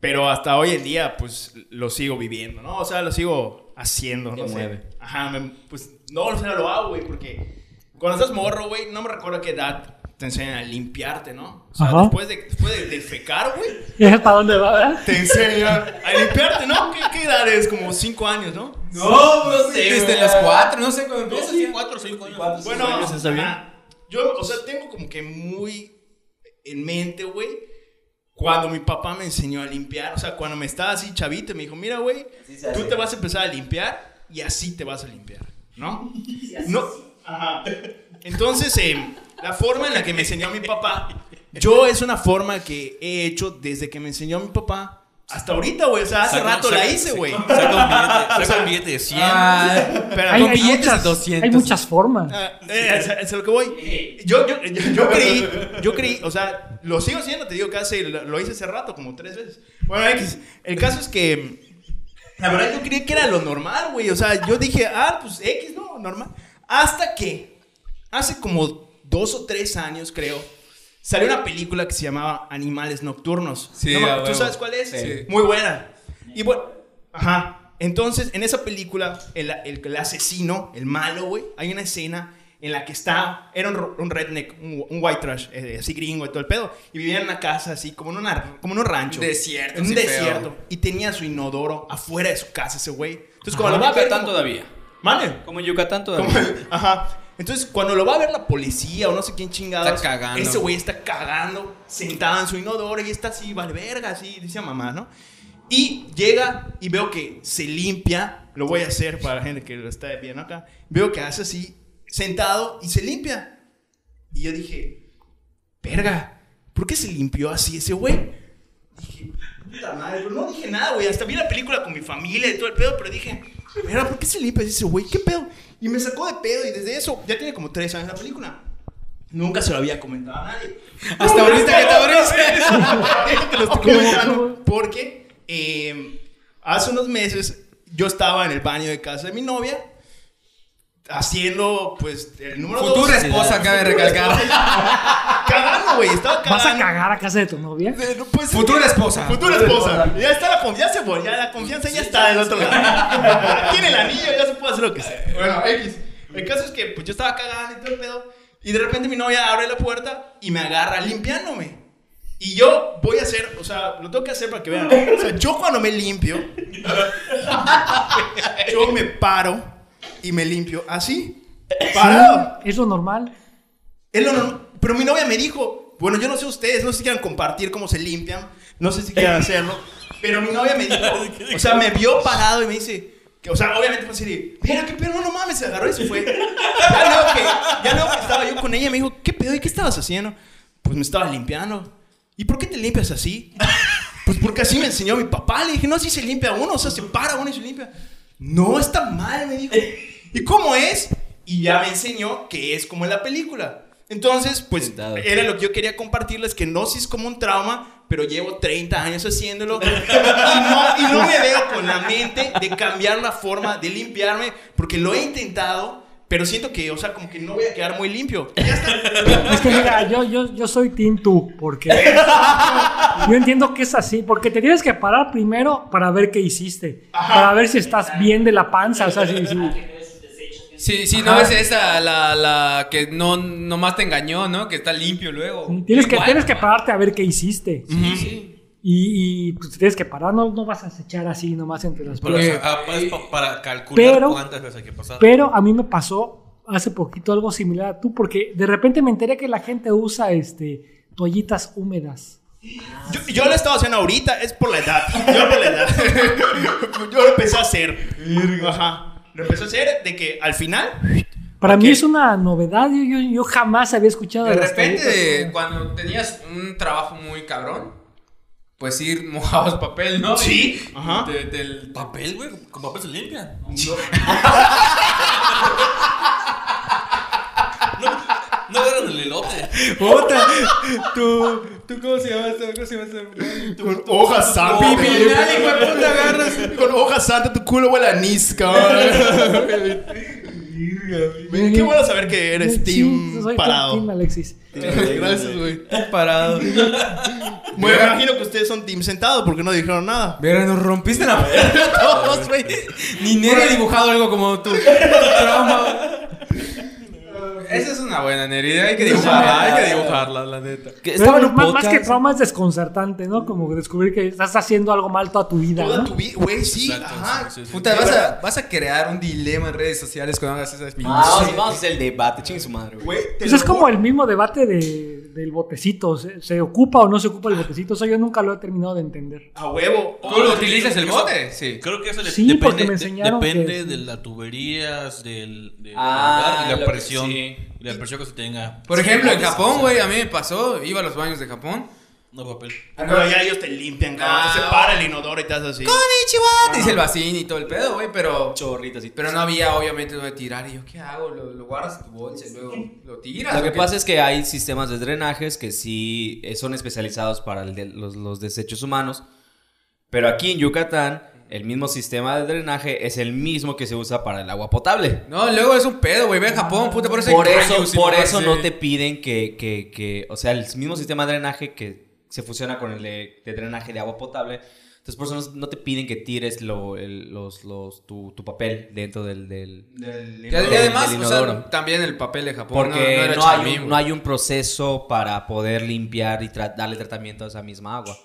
pero hasta hoy en día, pues lo sigo viviendo, ¿no? O sea, lo sigo haciendo, no Te sé. mueve. Ajá, me- pues no, o sea, lo hago, güey, porque cuando estás morro, güey, no me recuerdo qué edad te enseñan a limpiarte, ¿no? O sea, Ajá. después de, después de, de fecar, güey, ¿Ya para dónde va, verdad? te enseñan a limpiarte, ¿no? ¿Qué, qué edad es? Como 5 años, ¿no? No, no sé. Desde las cuatro, no sé cuándo empieza. sí, cuatro o cinco años. Bueno, años está bien. yo, o sea, tengo como que muy en mente, güey, cuando mi papá me enseñó a limpiar, o sea, cuando me estaba así chavito, me dijo, mira, güey, tú te vas a empezar a limpiar y así te vas a limpiar, ¿no? [LAUGHS] No, ajá. Entonces, eh, la forma en la que me enseñó mi papá, yo es una forma que he hecho desde que me enseñó mi papá hasta ahorita, güey, o sea, hace Saca- rato la hice, güey. Saca un billete, saca un [LAUGHS] billete de 100. Ah, Pero Hay, con hay billetes muchas, de 200. hay muchas formas. Ah, eh, es, es a lo que voy. Yo, yo, yo, yo creí, yo creí, o sea, lo sigo haciendo, te digo que hace, lo, lo hice hace rato, como tres veces. Bueno, X, el caso es que, la verdad yo creí que era lo normal, güey. O sea, yo dije, ah, pues X, no, normal. Hasta que, hace como dos o tres años, creo, salió una película que se llamaba Animales Nocturnos. Sí, No ¿Tú huevo. sabes cuál es? Sí. Muy buena. Y bueno, ajá. Entonces, en esa película, el, el- el asesino, el malo, güey, hay una escena en la que está, era un, redneck, un, un white trash, eh, así gringo y todo el pedo, y vivía en una casa así, como en, una, como en un rancho. Desierto, En un sí, desierto. feo. Y tenía su inodoro afuera de su casa ese güey. Entonces, Como lo va a ver... Yucatán como- todavía. Mane. Como en Yucatán Como- todavía. Ajá. Entonces, cuando lo va a ver la policía o no sé quién chingados, Está cagando. ese güey está cagando, sentado en su inodoro y está así, vale verga, así, dice a mamá, ¿no? Y llega y veo que se limpia, lo voy a hacer para la gente que lo está viendo acá, veo que hace así, sentado y se limpia. Y yo dije, verga, ¿por qué se limpió así ese güey? Dije, puta madre, pero no dije nada, güey. Hasta vi la película con mi familia y todo el pedo, pero dije, mira, ¿por qué se limpia ese güey? ¿Qué pedo? Y me sacó de pedo y desde eso, ya tiene como tres años la película. Nunca se lo había comentado a nadie. [LAUGHS] Hasta ahorita que te abriste. [LAUGHS] te lo estoy comentando. Porque eh, hace unos meses yo estaba en el baño de casa de mi novia haciendo, pues, el número dos. Futura esposa, cabe recalcar. [LAUGHS] Cagando, güey. Estaba cagando. ¿Vas a cagar a casa de tu novia? No, pues, Futura es que- esposa. Futura esposa. Ya está la confianza, güey. Ya la confianza ya está del otro lado. [LAUGHS] Tiene el anillo, ya se puede hacer lo que sea. Bueno, X. El caso es que pues yo estaba cagando y todo el pedo. Y de repente mi novia abre la puerta y me agarra limpiándome. Y yo voy a hacer, o sea, lo tengo que hacer para que vean. O sea, yo cuando me limpio, [LAUGHS] yo me paro y me limpio así. Parado. ¿Es lo normal? Es lo Pero mi novia me dijo, bueno, yo no sé ustedes, no sé si quieran compartir cómo se limpian, no sé si quieran hacerlo, pero mi novia me dijo, [LAUGHS] o sea, me vio parado y me dice, que, o sea, obviamente fue así de, mira, qué pedo, no mames, se agarró y se fue. Ya luego que, ya luego que estaba yo con ella, me dijo, ¿qué pedo? ¿Y qué estabas haciendo? Pues me estaba limpiando. ¿Y por qué te limpias así? Pues porque así me enseñó mi papá. Le dije, no, así se limpia uno, o sea, se para uno y se limpia. No, está mal, me dijo. ¿Y cómo es? Y ya me enseñó que es como en la película. Entonces, pues, Sentado. era lo que yo quería compartirles, que no si es como un trauma, pero llevo 30 años haciéndolo. Y no, y no me veo con la mente de cambiar la forma de limpiarme, porque lo he intentado, pero siento que, o sea, como que no voy a quedar muy limpio. Ya está. Es que mira, yo, yo, yo soy Team tú, porque yo entiendo que es así, porque te tienes que parar primero para ver qué hiciste, para ver si estás bien de la panza, o sea, si, si- Sí, sí, no es esa la, la que no nomás te engañó, ¿no? Que está limpio luego. tienes, que, Igual. tienes que pararte a ver qué hiciste. Sí, sí. Y, y, pues tienes que parar, no, no vas a acechar así nomás entre las Pero, o piernas. sea, ah, es pa- para calcular Pero- cuántas veces hay que pasar. Pero a mí me pasó hace poquito algo similar a tú, porque de repente me enteré que la gente usa este toallitas húmedas. Yo, yo lo estaba haciendo ahorita, es por la edad. [LAUGHS] Yo por la edad. [LAUGHS] yo lo empecé a hacer. Ajá. Lo empezó a hacer de que al final. Para mí es una novedad. Yo, yo, yo jamás había escuchado De repente, cuando tenías un trabajo muy cabrón, pues ir [LAUGHS] mojabas papel, ¿no? Sí, Y ajá. te- te- Papel, güey. Con papel se limpia. No, [LAUGHS] no agarran Puta, tú, tú, ¿cómo se llama esto? ¿Cómo se llama esto? Con hoja santa. Pipirinal, hijo de puta, agarras. Con hoja santa, tu culo huele a anís, cabrón. Qué bueno saber que eres Sí, team soy parado. Team Alexis. Gracias, güey. Parado. Me imagino que ustedes son team sentado porque no dijeron nada. Mira, nos rompiste la madre [LAUGHS] a todos, [LAUGHS] güey. Ni Neri ha dibujado algo como tú. Trauma. Esa es una buena Neri. Hay que dibujarla, hay que dibujarla, la neta. Que Pero estaba en un más, más que trauma es desconcertante, ¿no? Como descubrir que estás haciendo algo mal toda tu vida, Toda ¿no? tu vida, güey, sí, Exacto, ajá. sí, sí, sí. Puta, vas a, vas a crear un dilema en redes sociales cuando hagas esas Ah, vamos, vamos a hacer el debate, chingue su madre, güey. Te Pues es como el mismo debate de, del botecito. ¿Se, se ocupa o no se ocupa el botecito? Eso yo nunca lo he terminado de entender. A huevo. ¿Tú lo utilizas el bote? Sí. Creo que eso le- Sí, depende, porque me de- enseñaron depende que- de las tuberías, del, del Ah, lugar y lo la que- presión. sí. Y la presión que se tenga. Por ejemplo, en Japón, güey, a mí me pasó, iba a los baños de Japón. No papel. Ah, no, ya ellos te limpian, cabrón. Ah, te no. separa el inodoro y te haces así. Konnichiwa, te dice el vacín y todo el pedo, güey, pero... Chorritas y Pero no había, obviamente, donde tirar. Y yo, ¿qué hago? Lo, lo guardas en tu bolsa y luego lo tiras. Lo ¿o que pasa es que hay sistemas de drenajes que sí eh, son especializados para el de- los, los desechos humanos. Pero aquí en Yucatán, el mismo sistema de drenaje es el mismo que se usa para el agua potable. No, luego es un pedo, güey. Ve a Japón, puta, por eso Por eso, por eso no te piden que, que, que, o sea, el mismo sistema de drenaje que se fusiona con el de, de drenaje de agua potable. Entonces, por eso no, no te piden que tires lo, el- los, los, tu, tu papel dentro del... del Y además, del o sea, también el papel de Japón. porque no, no, era hay un, no hay un proceso para poder limpiar y tra- darle tratamiento a esa misma agua.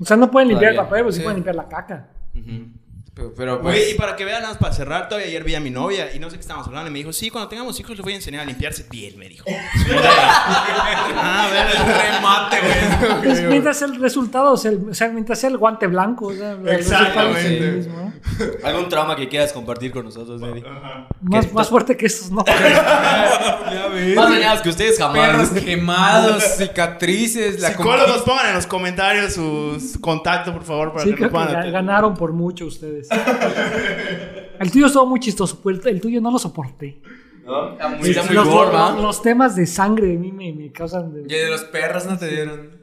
O sea, no pueden limpiar el Todavía, papel, pero sí, sí. pueden limpiar la caca. Pero, pero, pues, Güey, y para que vean, nada más para cerrar, todavía ayer vi a mi novia y no sé qué estábamos hablando. Y me dijo, sí, cuando tengamos hijos les voy a enseñar a limpiarse piel, me dijo. [LAUGHS] ah, a ver, remate, güey. Pues, mientras el resultado, el, o sea, mientras sea el guante blanco, o sea, Exactamente. ¿Algún trauma que quieras compartir con nosotros? Más, más fuerte que estos, ¿no? [LAUGHS] [LAUGHS] Más dañados que ustedes perros jamás. quemados, cicatrices, la Psicólogos, pongan en los comentarios sus contactos, por favor, para Sí, que que atender. ganaron por mucho ustedes. El tuyo estuvo muy chistoso, pues, el, tuyo no lo soporté. Está muy, los, está muy los- gorda. los- los temas de sangre a mí me, me causan... de- Y de los perros no te dieron.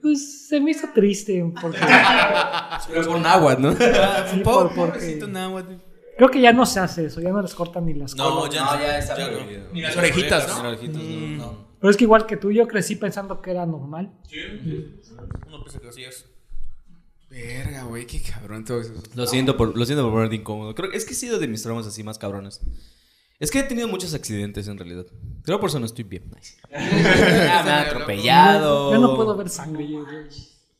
pues se me hizo triste porque [LAUGHS] Pero es con agua, ¿no? sí, por- porque náhuatl. creo que ya no se hace eso, ya no les cortan ni las No, colas. ya No, no. ya está no. prohibido. Ni las orejitas, Las ¿no? orejitas, no. no. Pero es que igual que tú, yo crecí pensando que era normal. Uno piensa que así es. Verga, güey, qué cabrón todo eso. Lo siento por, lo siento por ponerte incómodo. Creo que es que he sido de mis traumas así más cabrones. Es que he tenido muchos accidentes en realidad. Creo por eso no estoy bien. [LAUGHS] Me han atropellado. Yo no puedo ver sangre.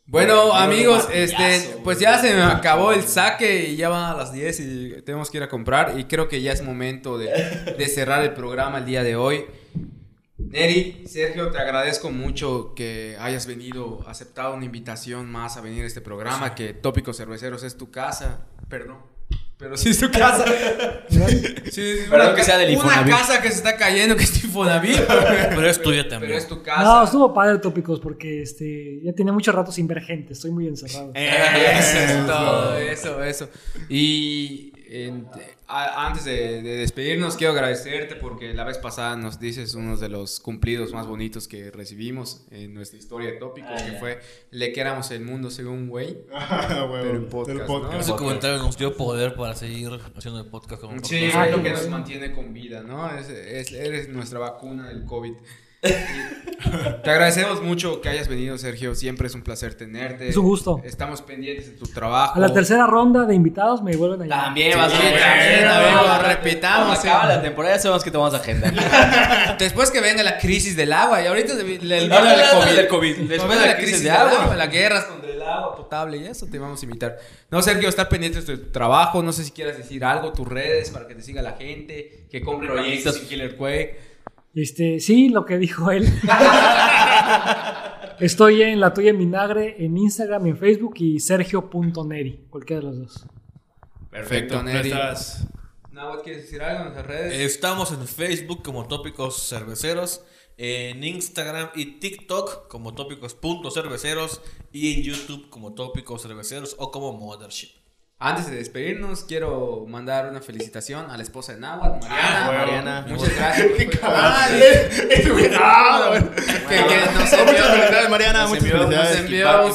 Bueno, amigos, este, pues ya se me acabó el saque y ya van a las 10 y tenemos que ir a comprar y creo que ya es momento de, de cerrar el programa el día de hoy. Neri, Sergio, te agradezco mucho que hayas venido, aceptado una invitación más a venir a este programa, que Tópicos Cerveceros es tu casa, perdón, pero sí es tu casa. [LAUGHS] Sí, es Perdón una que sea del Una casa que se está cayendo, que es Infonavit. [LAUGHS] Pero es tuya también. Pero es tu casa. No, estuvo padre tópicos porque este ya tiene mucho rato sin ver gente, estoy muy encerrado. Eso es todo, eso, eso. Y en- a- antes de, de despedirnos, quiero agradecerte porque la vez pasada nos dices uno de los cumplidos más bonitos que recibimos en nuestra historia de tópicos, que fue le que éramos el mundo según güey. [LAUGHS] Pero en podcast, ¿no? Ese comentario nos dio poder para seguir haciendo el podcast como Sí, podcast. es lo que nos mantiene con vida, ¿no? Es, es- eres nuestra vacuna del COVID. [LAUGHS] Te agradecemos mucho que hayas venido, Sergio. Siempre es un placer tenerte. Es un gusto. Estamos pendientes de tu trabajo. A la tercera ronda de invitados me vuelven a llamar. También vas a Sí, también, amigo, Cuando repitamos, acaba sí. la temporada, ya sabemos que te vamos a agendar. [LAUGHS] Después que venga la crisis del agua, y ahorita el, el, el, No, no, no, COVID. del COVID. Después de la crisis de agua, las guerras contra el agua potable y eso te vamos a invitar. No, Sergio, estar pendiente de tu trabajo. No sé si quieras decir algo, tus redes, para que te siga la gente, que compre proyectos Killer Quake. Este, sí, lo que dijo él. [LAUGHS] Estoy en la tuya en vinagre en Instagram, en Facebook y sergio.neri, cualquiera de los dos. Perfecto, Neri. Nuestras Nahuatl, ¿quieres decir algo en nuestras redes? Estamos en Facebook como Tópicos Cerveceros, en Instagram y TikTok como Tópicos.cerveceros y en YouTube como Tópicos Cerveceros o como Mothership. Antes de despedirnos, quiero mandar una felicitación a la esposa de Nahuatl, Mariana. Ah, Mariana. Muchas gracias. por- [LAUGHS] Ah, es- es muy- ah, bueno. que, que nos Muchas envió, felicidades, Mariana. Nos Muchas envió- nos felicidades. envió un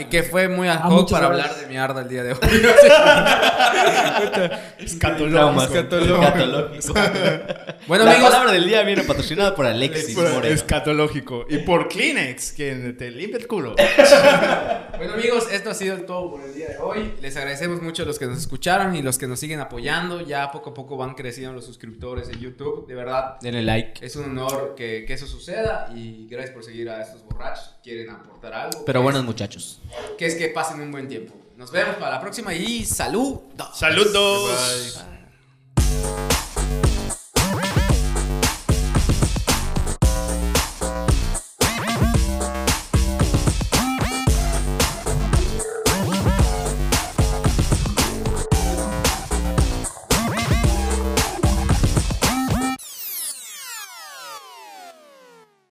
y que fue muy ad Ah, hoc muchas para hablar de mierda el día de hoy. [LAUGHS] Escatológico. Escatológico. Bueno, la amigos, palabra del día viene patrocinada por Alexis Moreno. Escatológico. Y por Kleenex, quien te limpia el culo. Bueno amigos, esto ha sido todo por el día de hoy. Les agradecemos mucho a los que nos escucharon y los que nos siguen apoyando. Ya poco a poco van creciendo los suscriptores en YouTube. De verdad, Denle like. es un honor que, que eso suceda y gracias por seguir a estos borrachos. Quieren aportar algo. Pero buenos es- muchachos. Que es que pasen un buen tiempo. Nos vemos para la próxima y salud. Saludos. Bye.